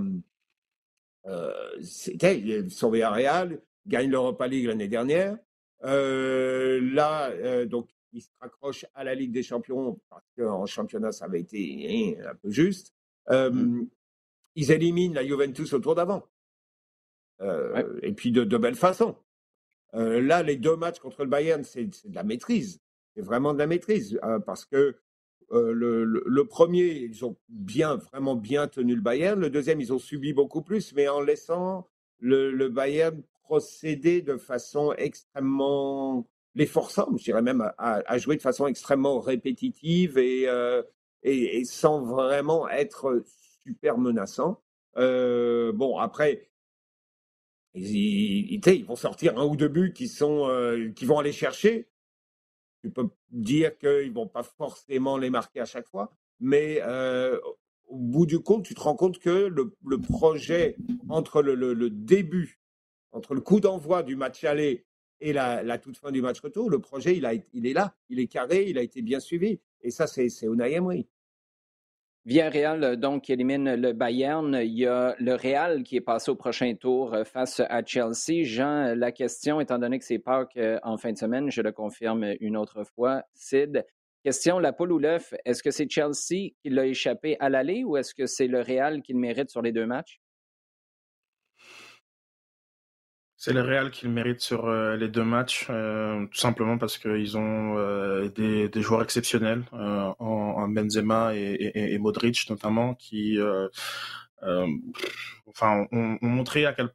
euh, son Real gagne l'Europa League l'année dernière. Euh, là, euh, donc, ils se raccrochent à la Ligue des Champions parce qu'en championnat, ça avait été hein, un peu juste. Euh, mmh. Ils éliminent la Juventus au tour d'avant. Et puis de, de belle façon. là, les deux matchs contre le Bayern, c'est de la maîtrise. C'est vraiment de la maîtrise parce que le, le, premier, ils ont bien, vraiment bien tenu le Bayern. Le deuxième, ils ont subi beaucoup plus, mais en laissant le, le Bayern procéder de façon extrêmement les forçant, je dirais même à, jouer de façon extrêmement répétitive euh, et, et, sans vraiment être super menaçant. Euh, bon, après, ils, vont sortir un ou deux buts qui, sont, euh, qui vont aller chercher. Tu peux dire qu'ils vont pas forcément les marquer à chaque fois, mais au bout du compte, tu te rends compte que le, le projet entre le, le, le début entre le coup d'envoi du match aller et la, toute fin du match retour, le projet, il, a, il est là, il est carré, il a été bien suivi. Et ça, c'est Unai Emery. Villarreal, donc, qui élimine le Bayern. Il y a le Real qui est passé au prochain tour euh, face à Chelsea. Jean, la question, étant donné que c'est Pâques euh, en fin de semaine, je le confirme une autre fois. Sid, question, la poule ou l'œuf, est-ce que c'est Chelsea qui l'a échappé à l'aller ou est-ce que c'est le Real qui le mérite sur les deux matchs? C'est le Real qui le mérite sur euh, les deux matchs, euh, tout simplement parce qu'ils ont euh, des, des, joueurs exceptionnels en, en, Benzema et, et, et, Modric notamment, qui enfin, on, on, montrait à quel,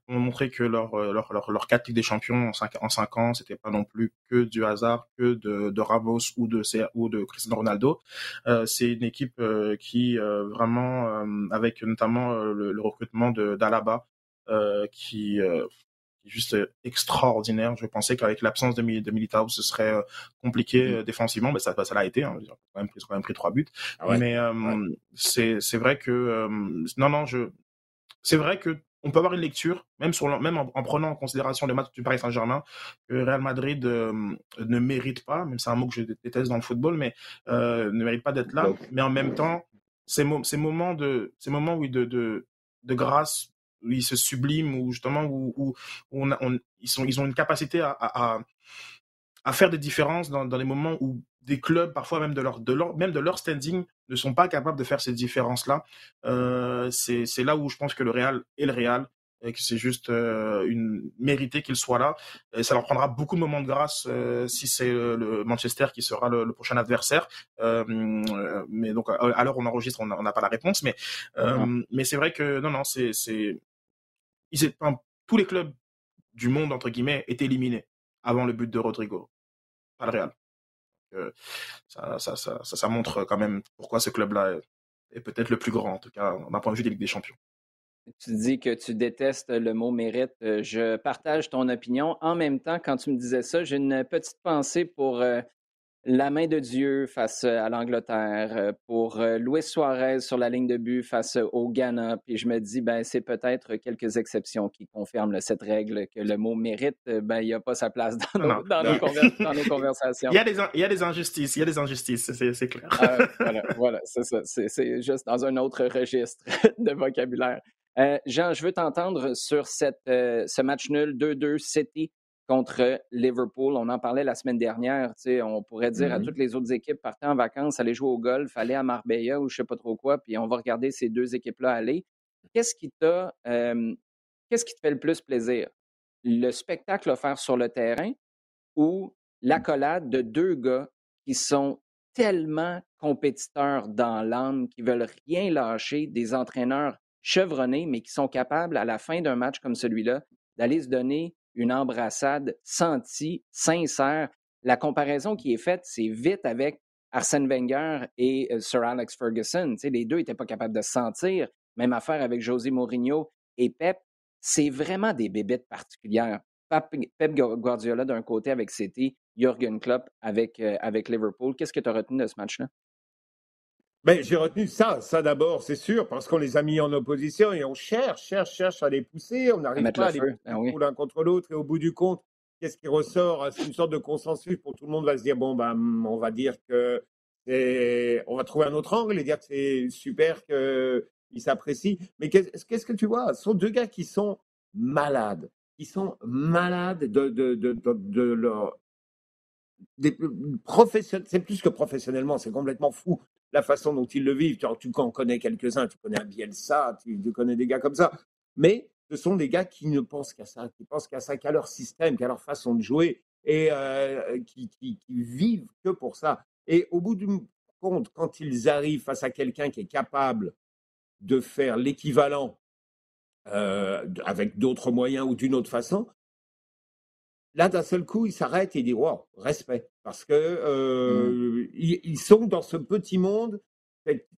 que leur leur leur, leur des Champions en cinq en cinq ans, c'était pas non plus que du hasard, que de, de Ramos ou de ou de Cristiano Ronaldo. c'est une équipe qui vraiment avec notamment le, le recrutement de d'Alaba qui juste euh, extraordinaire. Je pensais qu'avec l'absence de, de Militao, ce serait euh, compliqué mm. euh, défensivement, mais ça, ça l'a été. Hein. Ils ont quand même pris, quand même pris trois buts. Ah mais c'est c'est vrai que non non je c'est vrai que on peut avoir une lecture, même, sur, même en, prenant en considération le match du Paris Saint-Germain, que Real Madrid ne mérite pas, même c'est un mot que je déteste dans le football, mais ne mérite pas d'être là. Mais en même temps, ces, ces moments de, ces moments oui, de, de, de grâce ils se subliment, ou justement où, où, ils, sont, ils ont une capacité à, à, à faire des différences dans, dans les moments où des clubs, parfois même de leur, de leur, même de leur standing, ne sont pas capables de faire ces différences-là. Euh, c'est là où je pense que le Real est le Real et que c'est juste euh, une mérité qu'il soit là. Et ça leur prendra beaucoup de moments de grâce euh, si c'est le Manchester qui sera le, prochain adversaire. Euh, mais donc à l'heure on enregistre, on n'a pas la réponse, mais mais c'est vrai que non non c'est c'est tous les clubs du monde entre guillemets étaient éliminés avant le but de Rodrigo, pas le Real. ça, ça, ça, ça, montre quand même pourquoi ce club-là est, est peut-être le plus grand, en tout cas d'un point de vue des Ligues des Champions. Tu dis que tu détestes le mot mérite. Euh, je partage ton opinion. En même temps, quand tu me disais ça, j'ai une petite pensée pour euh, la main de Dieu face euh, à l'Angleterre, pour Luis Suarez sur la ligne de but face au Ghana. Puis je me dis, ben, c'est peut-être quelques exceptions qui confirment cette règle que le mot mérite, ben, il n'y a pas sa place dans nos, dans nos, conversations. Il y, a des, il y a des injustices, il y a des injustices, c'est clair. Voilà, voilà c'est ça. C'est juste dans un autre registre de vocabulaire. Euh, Jean, je veux t'entendre sur cette, euh, ce match nul 2-2 City contre Liverpool. On en parlait la semaine dernière. On pourrait dire à mm-hmm. toutes les autres équipes, partez en vacances, allez jouer au golf, allez à Marbella ou je ne sais pas trop quoi, puis on va regarder ces deux équipes-là aller. Qu'est-ce qui t'a, euh, qu'est-ce qui te fait le plus plaisir? Le spectacle offert sur le terrain ou l'accolade de deux gars qui sont tellement compétiteurs dans l'âme, qui veulent rien lâcher, des entraîneurs chevronnés, mais qui sont capables, à la fin d'un match comme celui-là, d'aller se donner une embrassade sentie, sincère. La comparaison qui est faite, c'est vite avec Arsène Wenger et euh, Sir Alex Ferguson. les deux n'étaient pas capables de se sentir. Même affaire avec José Mourinho et Pep. C'est vraiment des bébêtes particulières. Pep Guardiola d'un côté avec City, Jürgen Klopp avec, euh, avec Liverpool. Qu'est-ce que tu as retenu de ce match-là? Ben, j'ai retenu ça, ça d'abord, c'est sûr, parce qu'on les a mis en opposition et on cherche, cherche, cherche à les pousser. On n'arrive pas à les pousser ben l'un contre l'autre. Et au bout du compte, qu'est-ce qui ressort? C'est une sorte de consensus pour tout le monde va se dire bon, ben, on va dire que on va trouver un autre angle et dire que c'est super qu'ils s'apprécient. Mais qu'est-ce que tu vois? Ce sont deux gars qui sont malades, qui sont malades de, de, de, de leur c'est plus que professionnellement, c'est complètement fou la façon dont ils le vivent. Tu, tu en connais quelques-uns, tu connais un Bielsa, tu, connais des gars comme ça. Mais ce sont des gars qui ne pensent qu'à ça, qui pensent qu'à ça, qu'à leur système, qu'à leur façon de jouer et euh, qui, qui, vivent que pour ça. Et au bout du compte, quand ils arrivent face à quelqu'un qui est capable de faire l'équivalent euh, avec d'autres moyens ou d'une autre façon, là, d'un seul coup, ils s'arrêtent et ils disent Wow, respect. Parce que euh, mmh. ils, sont dans ce petit monde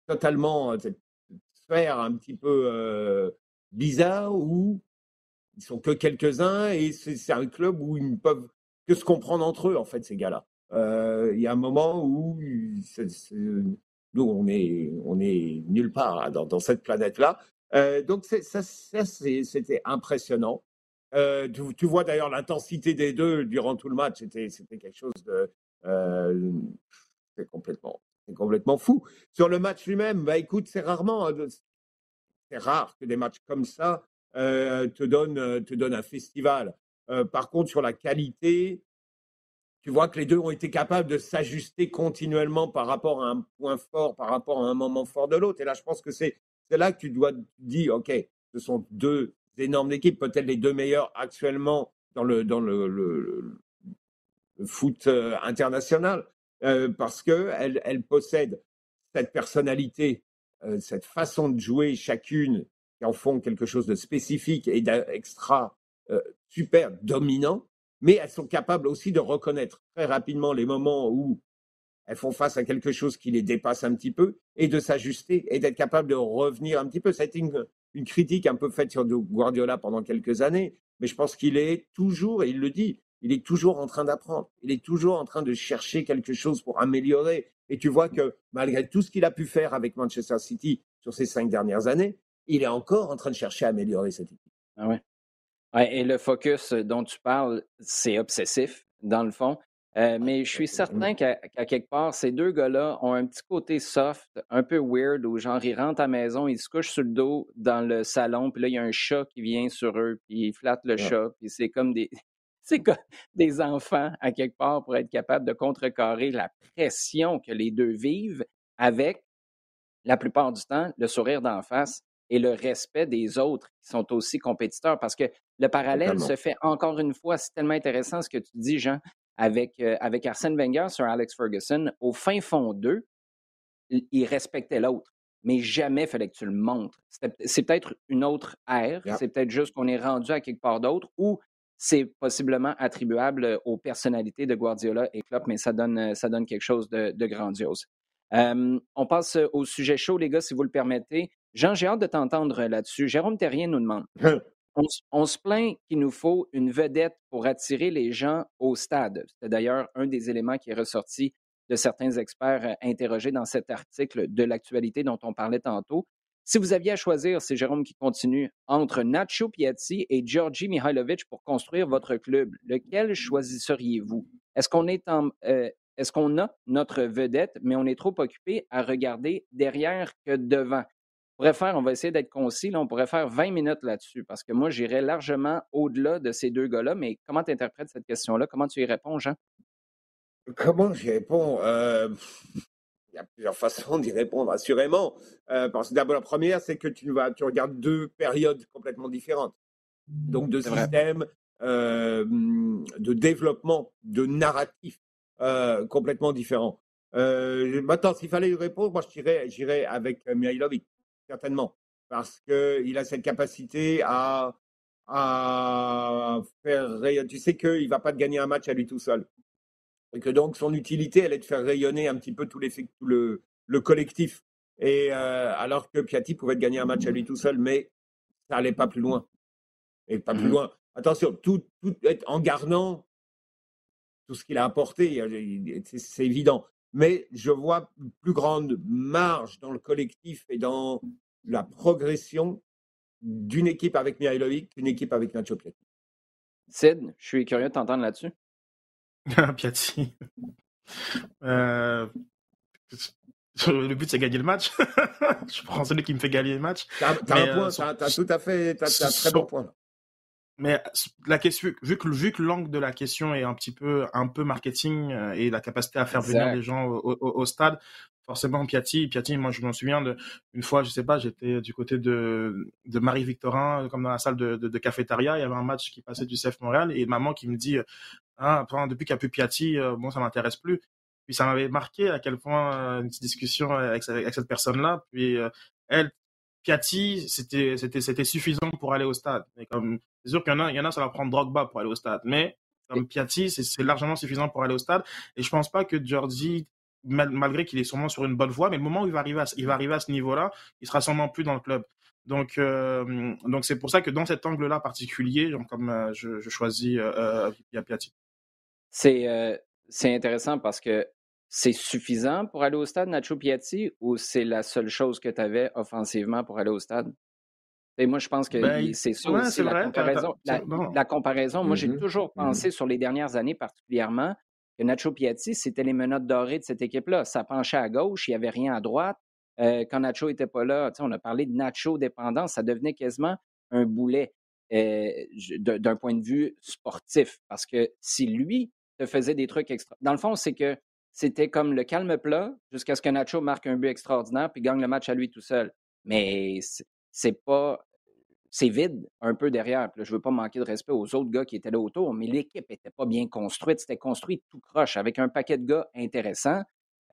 totalement, cette sphère un petit peu euh, bizarre où ils sont que quelques-uns et c'est un club où ils ne peuvent que se comprendre entre eux, en fait, ces gars-là. Euh, il y a un moment où nous, on est, on est nulle part dans, dans, cette planète-là. donc, ça, ça c'était impressionnant. Euh, tu, vois d'ailleurs l'intensité des deux durant tout le match, c'était, quelque chose de. Euh, complètement, complètement fou. Sur le match lui-même, bah écoute, c'est rarement. Euh, c'est rare que des matchs comme ça te, donnent, te donnent un festival. par contre, sur la qualité, tu vois que les deux ont été capables de s'ajuster continuellement par rapport à un point fort, par rapport à un moment fort de l'autre. Et là, je pense que c'est, là que tu dois dire, OK, ce sont deux d'énormes équipes, peut-être les deux meilleures actuellement dans le, dans le, foot euh, international, euh, parce qu'elles elles possèdent cette personnalité, euh, cette façon de jouer chacune qui en font quelque chose de spécifique et d'extra super dominant, mais elles sont capables aussi de reconnaître très rapidement les moments où elles font face à quelque chose qui les dépasse un petit peu et de s'ajuster et d'être capable de revenir un petit peu. Ça une critique un peu faite sur Guardiola pendant quelques années, mais je pense qu'il est toujours, et il le dit, il est toujours en train d'apprendre. Il est toujours en train de chercher quelque chose pour améliorer. Et tu vois que malgré tout ce qu'il a pu faire avec Manchester City sur ces cinq dernières années, il est encore en train de chercher à améliorer cette équipe. Ah ouais. et le focus dont tu parles, c'est obsessif, dans le fond. Euh, mais je suis certain qu'à quelque part, ces deux gars-là ont un petit côté soft, un peu weird, où genre ils rentrent à la maison, ils se couchent sur le dos dans le salon, puis là, il y a un chat qui vient sur eux, puis ils flattent le chat, puis c'est comme des, c'est comme des enfants à quelque part pour être capable de contrecarrer la pression que les deux vivent avec, la plupart du temps, le sourire d'en face et le respect des autres qui sont aussi compétiteurs. Parce que le parallèle se fait encore une fois, c'est tellement intéressant ce que tu dis, Jean, avec, euh, avec Arsène Wenger sur Alex Ferguson. Au fin fond d'eux, il respectait l'autre mais jamais fallait que tu le montres. C'est peut-être une autre ère, c'est peut-être juste qu'on est rendu à quelque part d'autre, ou c'est possiblement attribuable aux personnalités de Guardiola et Klopp, mais ça donne, ça donne quelque chose de, grandiose. on passe au sujet chaud, les gars, si vous le permettez. Jean, j'ai hâte de t'entendre là-dessus. Jérôme Terrien nous demande on, se plaint qu'il nous faut une vedette pour attirer les gens au stade. C'est d'ailleurs un des éléments qui est ressorti de certains experts interrogés dans cet article de l'actualité dont on parlait tantôt. Si vous aviez à choisir, c'est Jérôme qui continue, entre Nacho Piatti et Georgi Mihailovic pour construire votre club, lequel choisisseriez-vous? Est-ce qu'on est euh, est-ce qu'on a notre vedette, mais on est trop occupé à regarder derrière que devant? On pourrait faire, on va essayer d'être concis, on pourrait faire 20 minutes là-dessus, parce que moi, j'irais largement au-delà de ces deux gars-là, mais comment tu interprètes cette question-là? Comment tu y réponds, Jean? Comment j'y réponds? Euh, il y a plusieurs façons d'y répondre, assurément. Euh, parce que d'abord, la première, c'est que tu, vas, tu regardes deux périodes complètement différentes. Donc, de systèmes, euh, de développement, de narratifs euh, complètement différents. maintenant, s'il fallait y répondre, moi, j'irais avec Mihailovic, certainement. Parce qu'il a cette capacité à, à faire. Tu sais qu'il ne va pas te gagner un match à lui tout seul et que donc son utilité, elle est de faire rayonner un petit peu tout, tout le, le, collectif. Et euh, alors que Piatti pouvait gagner un match à lui tout seul, mais ça allait pas plus loin. Et pas plus mmh loin. Attention, tout, tout en gardant tout ce qu'il a apporté, c'est évident. Mais je vois une plus grande marge dans le collectif et dans la progression d'une équipe avec Mihailovic qu'une équipe avec Nacho Piatti. Sid, je suis curieux de t'entendre là-dessus. Piatti. Euh, le but, c'est gagner le match. je prends celui qui me fait gagner le match. T'as un point, euh, t'as tout à fait, t'as un très bon point. Mais la question, vu que, vu que l'angle de la question est un petit peu, un peu marketing euh, et la capacité à faire venir les gens au, stade, forcément Piatti, Piatti, moi je m'en souviens de une fois, je sais pas, j'étais du côté de, de Marie Victorin, comme dans la salle de, de, de cafétéria, il y avait un match qui passait du CF Montréal et maman qui me dit, ah, depuis qu'il n'y a plus Piatti, euh, bon, ça m'intéresse plus. Puis ça m'avait marqué à quel point une petite discussion avec, avec cette personne-là. Puis euh, elle, Piatti, c'était c'était c'était suffisant pour aller au stade. comme c'est sûr qu'il y en a, il y en a, ça va prendre Drogba pour aller au stade, mais comme Piatti, c'est largement suffisant pour aller au stade. Et je pense pas que Jordi, malgré qu'il est sûrement sur une bonne voie, mais le moment où il va arriver à, il va arriver à ce niveau-là, il sera sûrement plus dans le club. Donc, donc c'est pour ça que dans cet angle-là particulier, comme je, je, choisis euh, Piatti. C'est c'est intéressant parce que c'est suffisant pour aller au stade, Nacho Piatti, ou c'est la seule chose que tu avais offensivement pour aller au stade? Et moi, je pense que ben, c'est ça aussi, la, comparaison, la, comparaison. Moi, j'ai mmh toujours mmh pensé sur les dernières années particulièrement que Nacho Piatti, c'était les menottes dorées de cette équipe-là. Ça penchait à gauche, il n'y avait rien à droite. quand Nacho n'était pas là, on a parlé de Nacho dépendance, ça devenait quasiment un boulet d'un point de vue sportif. Parce que si lui te faisait des trucs extra. Dans le fond, c'est que c'était comme le calme plat jusqu'à ce que Nacho marque un but extraordinaire puis gagne le match à lui tout seul. Mais c'est pas. C'est vide un peu derrière. je ne veux pas manquer de respect aux autres gars qui étaient là autour, mais l'équipe n'était pas bien construite. C'était construit tout croche avec un paquet de gars intéressants.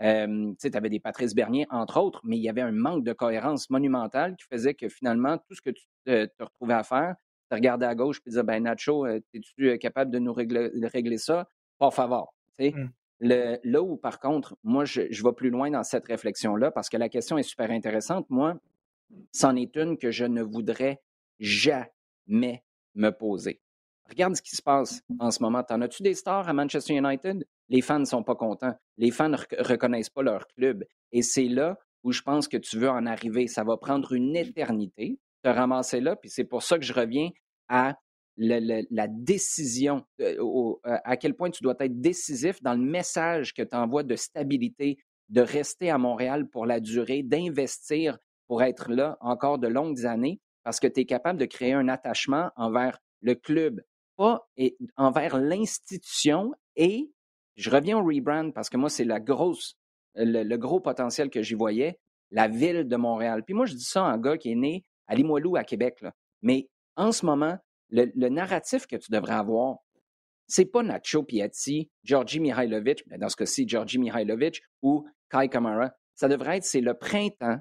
Euh, tu avais des Patrice Bernier, entre autres, mais il y avait un manque de cohérence monumentale qui faisait que finalement, tout ce que tu te, retrouvais à faire, tu regardais à gauche et tu disais, ben Nacho, es-tu capable de nous régler, régler ça? Pas favor. Mmh. Le, là où, par contre, moi, je, je vais plus loin dans cette réflexion-là parce que la question est super intéressante. Moi, c'en est une que je ne voudrais jamais me poser. Regarde ce qui se passe en ce moment. T'en as-tu des stars à Manchester United? Les fans ne sont pas contents. Les fans ne reconnaissent pas leur club. Et c'est là où je pense que tu veux en arriver. Ça va prendre une éternité de ramasser là. Puis c'est pour ça que je reviens à la décision, euh, euh, à quel point tu dois être décisif dans le message que tu envoies de stabilité, de rester à Montréal pour la durée, d'investir pour être là encore de longues années, parce que tu es capable de créer un attachement envers le club, pas et, envers l'institution et je reviens au rebrand parce que moi, c'est la grosse, le, gros potentiel que j'y voyais, la ville de Montréal. Puis moi, je dis ça en gars qui est né à Limoilou, à Québec. Mais en ce moment, le, narratif que tu devrais avoir, c'est pas Nacho Piatti, Georgi Mihailovic, mais dans ce cas-ci, Georgi Mihailovic ou Kai Kamara. Ça devrait être, c'est le printemps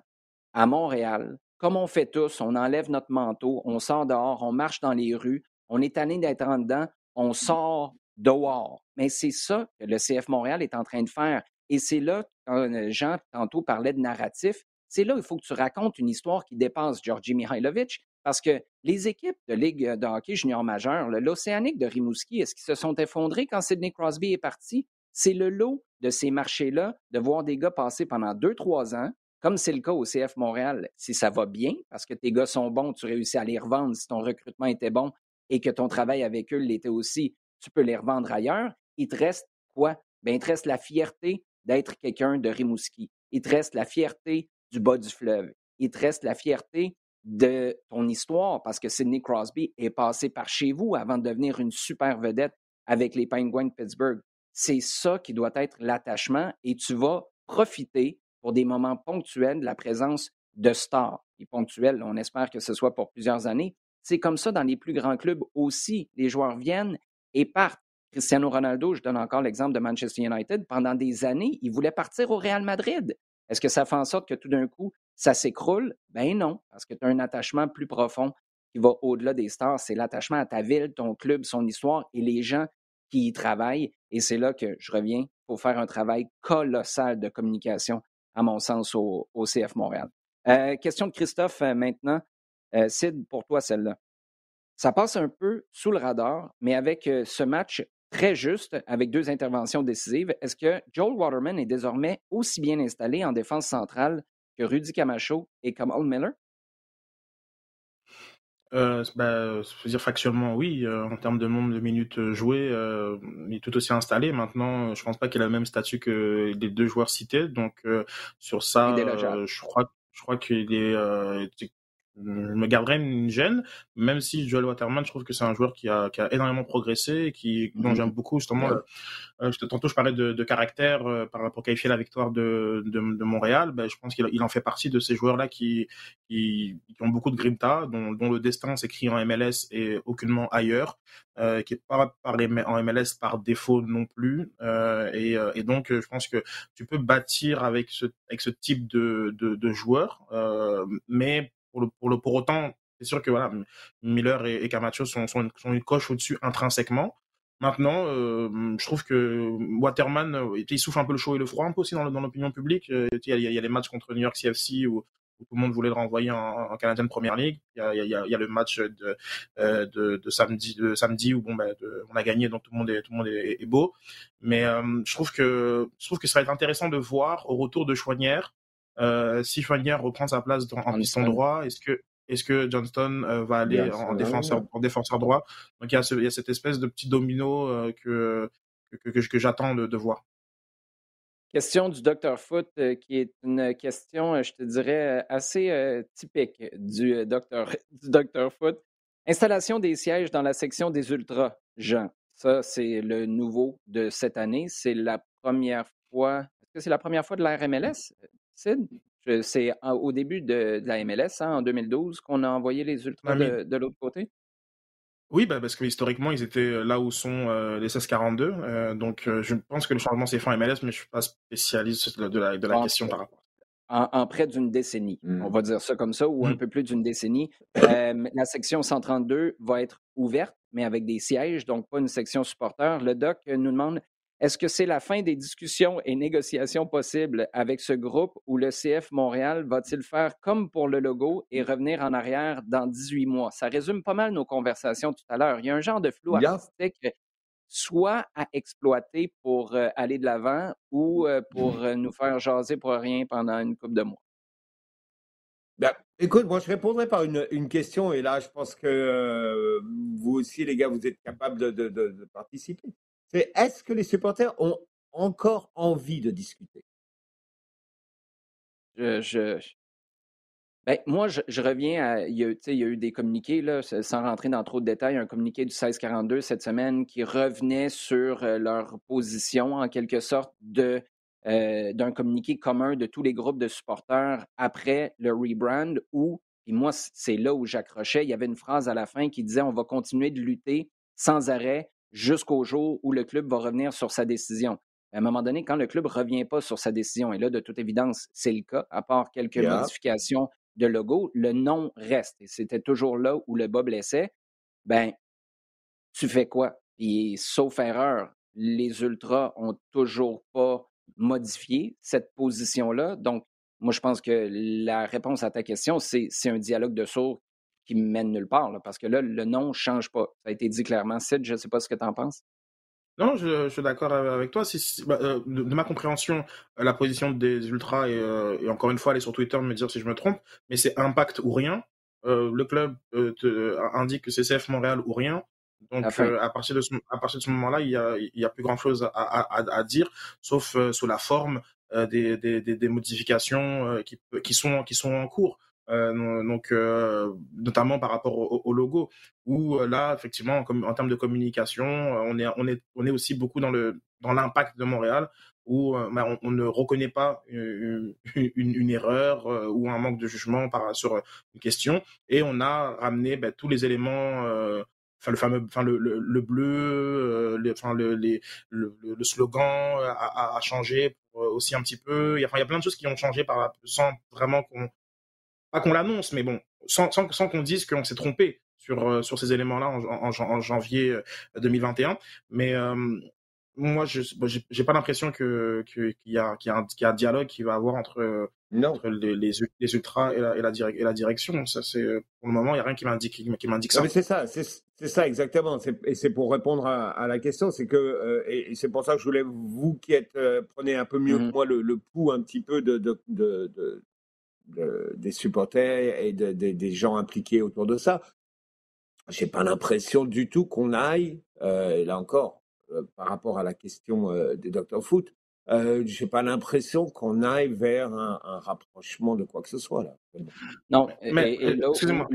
à Montréal. Comme on fait tous, on enlève notre manteau, on sort dehors, on marche dans les rues, on est tanné d'être en dedans, on sort dehors. Mais c'est ça que le CF Montréal est en train de faire. Et c'est là, quand euh, Jean tantôt parlait de narratif, c'est là qu'il faut que tu racontes une histoire qui dépasse Georgi Mihailovic, parce que les équipes de Ligue de hockey junior majeur, l'Océanique de Rimouski, est-ce qu'ils se sont effondrés quand Sidney Crosby est parti? C'est le lot de ces marchés-là, de voir des gars passer pendant deux, trois ans, comme c'est le cas au CF Montréal. Si ça va bien, parce que tes gars sont bons, tu réussis à les revendre si ton recrutement était bon et que ton travail avec eux l'était aussi, tu peux les revendre ailleurs. Il te reste quoi? Bien, il te reste la fierté d'être quelqu'un de Rimouski. Il te reste la fierté du bas du fleuve. Il te reste la fierté de ton histoire parce que Sidney Crosby est passé par chez vous avant de devenir une super vedette avec les Penguins de Pittsburgh. C'est ça qui doit être l'attachement et tu vas profiter pour des moments ponctuels la présence de stars. Et ponctuels, on espère que ce soit pour plusieurs années. C'est comme ça dans les plus grands clubs aussi. Les joueurs viennent et partent. Cristiano Ronaldo, je donne encore l'exemple de Manchester United, pendant des années, il voulait partir au Real Madrid. Est-ce que ça fait en sorte que tout d'un coup, ça s'écroule? Ben non, parce que tu as un attachement plus profond qui va au-delà des stars. C'est l'attachement à ta ville, ton club, son histoire et les gens qui y travaillent. Et c'est là que je reviens pour faire un travail colossal de communication, à mon sens, au, CF Montréal. Euh, question de Christophe euh, maintenant. Euh, pour toi, celle-là. Ça passe un peu sous le radar, mais avec ce match très juste avec deux interventions décisives. Est-ce que Joel Waterman est désormais aussi bien installé en défense centrale que Rudy Camacho et Kamal Miller? Euh, bah, dire factuellement, oui. Euh, en termes de nombre de minutes euh, jouées, euh, il est tout aussi installé. Maintenant, je pense pas qu'il a le même statut que les deux joueurs cités. Donc, sur ça, je crois, je crois qu'il est, je me garderai une gêne, même si Joel Waterman, je trouve que c'est un joueur qui a, qui a énormément progressé et qui, dont mhm. j'aime beaucoup justement. Euh, tantôt, je parlais de, de caractère euh, à qualifier la victoire de, de, de Montréal. Ben, je pense qu'il il en fait partie de ces joueurs-là qui, qui, qui, ont beaucoup de grinta, dont, dont le destin s'écrit en MLS et aucunement ailleurs, euh, qui est pas par les, en MLS par défaut non plus. Euh, et, euh, et, donc, je pense que tu peux bâtir avec ce, avec ce type de, de, de joueurs, mais pour, le, pour, autant, c'est sûr que voilà, Miller et, Camacho sont, sont, une, coche au-dessus intrinsèquement. Maintenant, euh, je trouve que Waterman, euh, il souffle un peu le chaud et le froid un peu aussi dans, l'opinion publique. Euh, il y, a, les matchs contre New York CFC où, tout le monde voulait le renvoyer en, en Canadian Premier League. Il y a, le match de, de, samedi, samedi où bon, ben, on a gagné, donc tout le monde est, tout le monde est, beau. Mais je trouve que je trouve que ça va être intéressant de voir au retour de Chouanière euh, si Schweiger reprend sa place dans, en piston droit, est-ce que est-ce que Johnston euh, va aller en défenseur en défenseur droit? Donc il y, a il y a cette espèce de petit domino euh, que, que, que, que j'attends de, de, voir. Question du Dr Foot, qui est une question, je te dirais, assez typique du Dr, du Dr Foot. Installation des sièges dans la section des ultras, Jean. Ça, c'est le nouveau de cette année. C'est la première fois. Est-ce que c'est la première fois de la RMLS? Sid? C'est au début de, la MLS, hein, en 2012, qu'on a envoyé les Ultras de, l'autre côté? Oui, bah parce que historiquement, ils étaient là où sont les 1642. donc, je pense que le changement s'est fait en MLS, mais je suis pas spécialiste de la, de la question par rapport en, près d'une décennie. On mmh. va dire ça comme ça, ou un mmh. peu plus d'une décennie. la section 132 va être ouverte, mais avec des sièges, donc pas une section supporter. Le doc nous demande est-ce que c'est la fin des discussions et négociations possibles avec ce groupe ou le CF Montréal va-t-il faire comme pour le logo et revenir en arrière dans 18 mois? Ça résume pas mal nos conversations tout à l'heure. Il y a un genre de flou artistique soit à exploiter pour euh, aller de l'avant ou euh, pour euh, nous faire jaser pour rien pendant une couple de mois? Ben, écoute, moi je répondrai par une, question et là je pense que vous aussi les gars vous êtes capables de, participer. C'est est-ce que les supporters ont encore envie de discuter? je, ben, moi, je, reviens à. Il y, a, il y, a, eu des communiqués, là, sans rentrer dans trop de détails, un communiqué du 1642 cette semaine qui revenait sur euh, leur position, en quelque sorte, de, euh, d'un communiqué commun de tous les groupes de supporters après le rebrand où, et moi, c'est là où j'accrochais, il y avait une phrase à la fin qui disait on va continuer de lutter sans arrêt jusqu'au jour où le club va revenir sur sa décision. À un moment donné, quand le club ne revient pas sur sa décision, et là, de toute évidence, c'est le cas, à part quelques modifications de logo, le nom reste. Et c'était toujours là où le bas blessait. Ben, tu fais quoi? Et sauf erreur, les Ultras ont toujours pas modifié cette position-là. Donc, moi, je pense que la réponse à ta question, c'est un dialogue de sourds qui mène nulle part, parce que là, le nom ne change pas. Ça a été dit clairement. Sid, je ne sais pas ce que tu en penses. Non, je, suis d'accord avec toi. Bah, euh, de, ma compréhension, la position des ultras euh, et, encore une fois, aller sur Twitter me dire si je me trompe, mais c'est impact ou rien. Euh, le club te, indique que c'est CF Montréal ou rien. Donc à partir de ce, à partir de ce moment-là, il y a, il y a plus grand-chose à, dire, sauf sous la forme des, des, des, modifications qui, qui, sont, qui sont en cours. Euh, donc euh, notamment par rapport au, logo où euh, là effectivement en termes de communication on est on est on est aussi beaucoup dans le dans l'impact de Montréal où bah, on, ne reconnaît pas une, erreur ou un manque de jugement par, sur une question. Et on a ramené bah, tous les éléments enfin le fameux enfin le, le, bleu enfin le, le, le slogan a, changé aussi un petit peu. Il y, a, il y a plein de choses qui ont changé par sans vraiment qu'on pas qu'on l'annonce, mais bon, sans, sans, sans qu'on dise qu'on s'est trompé sur, euh, sur ces éléments-là en, en, janvier 2021. Euh, mais euh, moi, je j'ai pas l'impression que qu'il y a qu'il y, y, a un dialogue qui va avoir entre, entre les, les, les, ultras et la, et la, et la direction. Ça, pour le moment, il y a rien qui m'indique ça. c'est ça, c'est ça exactement. Et c'est pour répondre à, à la question, c'est que et, c'est pour ça que je voulais vous qui êtes prenez un peu mieux que mmh moi le, le pouls un petit peu de, de, de des supporters et des gens impliqués autour de ça. J'ai pas l'impression du tout qu'on aille, euh, là encore, euh, par rapport à la question euh, des docteurs foot, euh, j'ai pas l'impression qu'on aille vers un, rapprochement de quoi que ce soit là. Non, mais excusez-moi,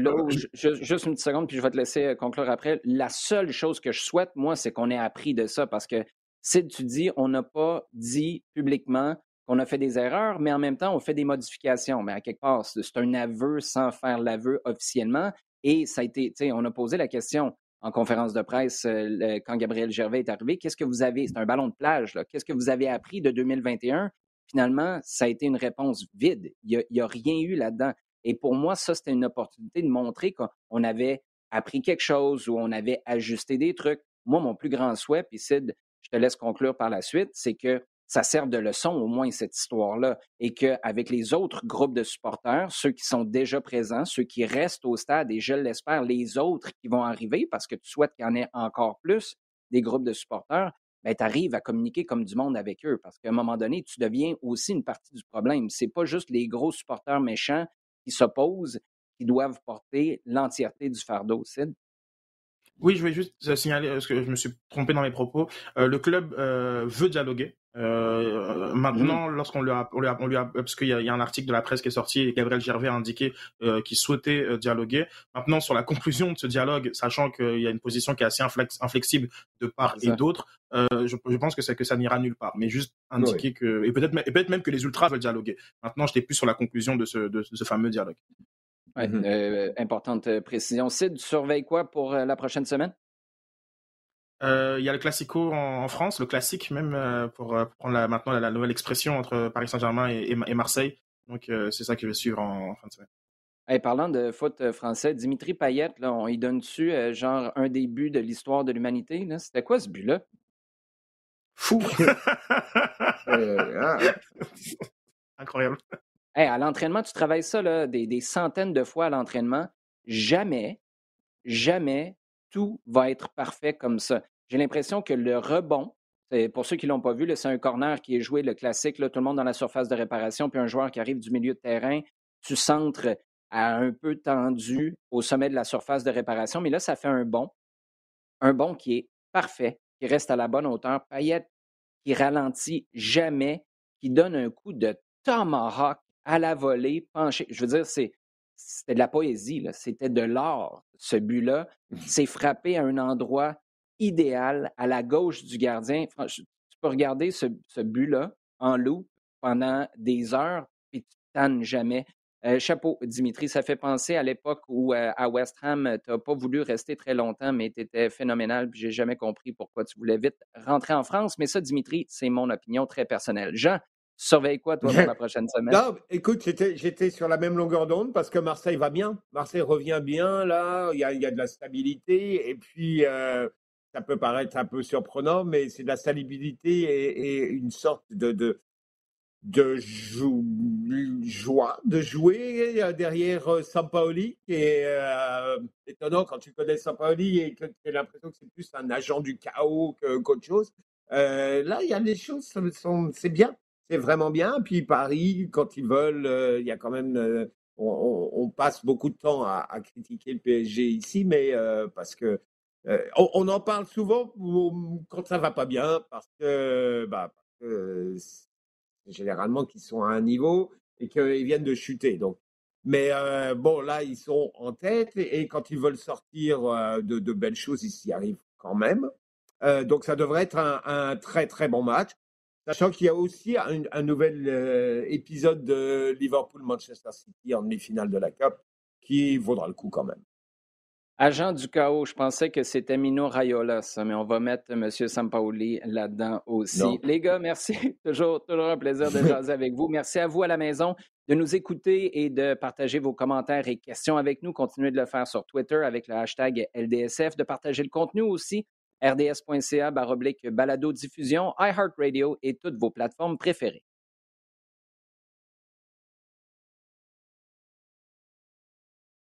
juste une petite seconde, puis je vais te laisser conclure après. La seule chose que je souhaite, moi, c'est qu'on ait appris de ça, parce que si tu dis, on n'a pas dit publiquement on a fait des erreurs, mais en même temps, on fait des modifications. Mais à quelque part, c'est un aveu sans faire l'aveu officiellement. Et ça a été, tu sais, on a posé la question en conférence de presse euh, quand Gabriel Gervais est arrivé. Qu'est-ce que vous avez, c'est un ballon de plage, là. Qu'est-ce que vous avez appris de 2021? Finalement, ça a été une réponse vide. Il n'y a, rien eu là-dedans. Et pour moi, ça, c'était une opportunité de montrer qu'on avait appris quelque chose ou on avait ajusté des trucs. Moi, mon plus grand souhait, puis Sid, je te laisse conclure par la suite, c'est que ça sert de leçon au moins cette histoire-là et qu'avec les autres groupes de supporters, ceux qui sont déjà présents, ceux qui restent au stade et je l'espère, les autres qui vont arriver parce que tu souhaites qu'il y en ait encore plus des groupes de supporters, ben, tu arrives à communiquer comme du monde avec eux parce qu'à un moment donné, tu deviens aussi une partie du problème. C'est pas juste les gros supporters méchants qui s'opposent qui doivent porter l'entièreté du fardeau. Sid? Oui, je vais juste signaler, parce que je me suis trompé dans mes propos. Euh, le club euh, veut dialoguer. Euh, maintenant, mmh. lorsqu'on lui, a, on lui a, on lui a, parce qu'il y, y, a un article de la presse qui est sorti et Gabriel Gervais a indiqué euh, qu'il souhaitait euh, dialoguer. Maintenant, sur la conclusion de ce dialogue, sachant qu'il y a une position qui est assez inflexible de part et d'autre, euh, je, je, pense que c'est que ça n'ira nulle part. Mais juste indiquer que et peut-être peut-être même que les ultras veulent dialoguer. Maintenant, j'étais plus sur la conclusion de ce, de, ce fameux dialogue. Mm-hmm. importante précision. Sid, tu surveilles quoi pour la prochaine semaine? Il y a le classico en, France, le classique même, pour, prendre maintenant la, nouvelle expression entre Paris Saint-Germain et, Marseille. Donc, c'est ça que je vais suivre en fin de semaine parlant de foot euh, français, Dimitri Payet, là, on y donne dessus euh, genre un des buts de l'histoire de l'humanité. C'était quoi ce but-là? Fou! Euh, ah. Incroyable. à l'entraînement, tu travailles ça là, des, centaines de fois à l'entraînement. Jamais, jamais tout va être parfait comme ça. J'ai l'impression que le rebond, pour ceux qui ne l'ont pas vu, c'est un corner qui est joué, le classique, là, tout le monde dans la surface de réparation, puis un joueur qui arrive du milieu de terrain, tu centres un peu tendu au sommet de la surface de réparation. Mais là, ça fait un bond, un bond qui est parfait, qui reste à la bonne hauteur. Payette qui ralentit jamais, qui donne un coup de tomahawk à la volée, penché. Je veux dire, c'est, c'était de la poésie, c'était de l'art, ce but-là. Mmh. C'est frappé à un endroit idéal, à la gauche du gardien. Tu peux regarder ce, ce but-là en loup pendant des heures, et tu tannes jamais. Euh, chapeau, Dimitri, ça fait penser à l'époque où euh, à West Ham, tu n'as pas voulu rester très longtemps, mais tu étais phénoménal, puis j'ai jamais compris pourquoi tu voulais vite rentrer en France. Mais ça, Dimitri, c'est mon opinion très personnelle. Jean, surveille quoi, toi, pour la prochaine semaine? Non, écoute, j'étais sur la même longueur d'onde parce que Marseille va bien. Marseille revient bien, là. Il y a, y a, de la stabilité. Et puis, euh, ça peut paraître un peu surprenant, mais c'est de la stabilité et, une sorte de, de, de joie de jouer euh, derrière euh, Sampaoli, est euh, étonnant quand tu connais Sampaoli et que tu as l'impression que c'est plus un agent du chaos qu'autre chose. là, il y a des choses, c'est bien, c'est vraiment bien. Puis Paris, quand ils veulent, il y a quand même, on, passe beaucoup de temps à, critiquer le PSG ici, mais parce que on, en parle souvent quand ça va pas bien, parce que, bah, généralement qui sont à un niveau et qu'ils viennent de chuter. Donc, mais euh, bon, là, ils sont en tête et, quand ils veulent sortir euh, de, belles choses, ils s'y arrivent quand même. Euh, donc, ça devrait être un, très très bon match. Sachant qu'il y a aussi un, nouvel épisode de Liverpool-Manchester City en demi-finale de la Cup qui vaudra le coup quand même. Agent du chaos, je pensais que c'était Mino Raiola, ça, mais on va mettre M. Sampaoli là-dedans aussi. Les gars, merci. toujours, toujours un plaisir de jaser avec vous. Merci à vous à la maison de nous écouter et de partager vos commentaires et questions avec nous. Continuez de le faire sur Twitter avec le hashtag LDSF, de partager le contenu aussi, rds.ca balado diffusion, iHeartRadio et toutes vos plateformes préférées.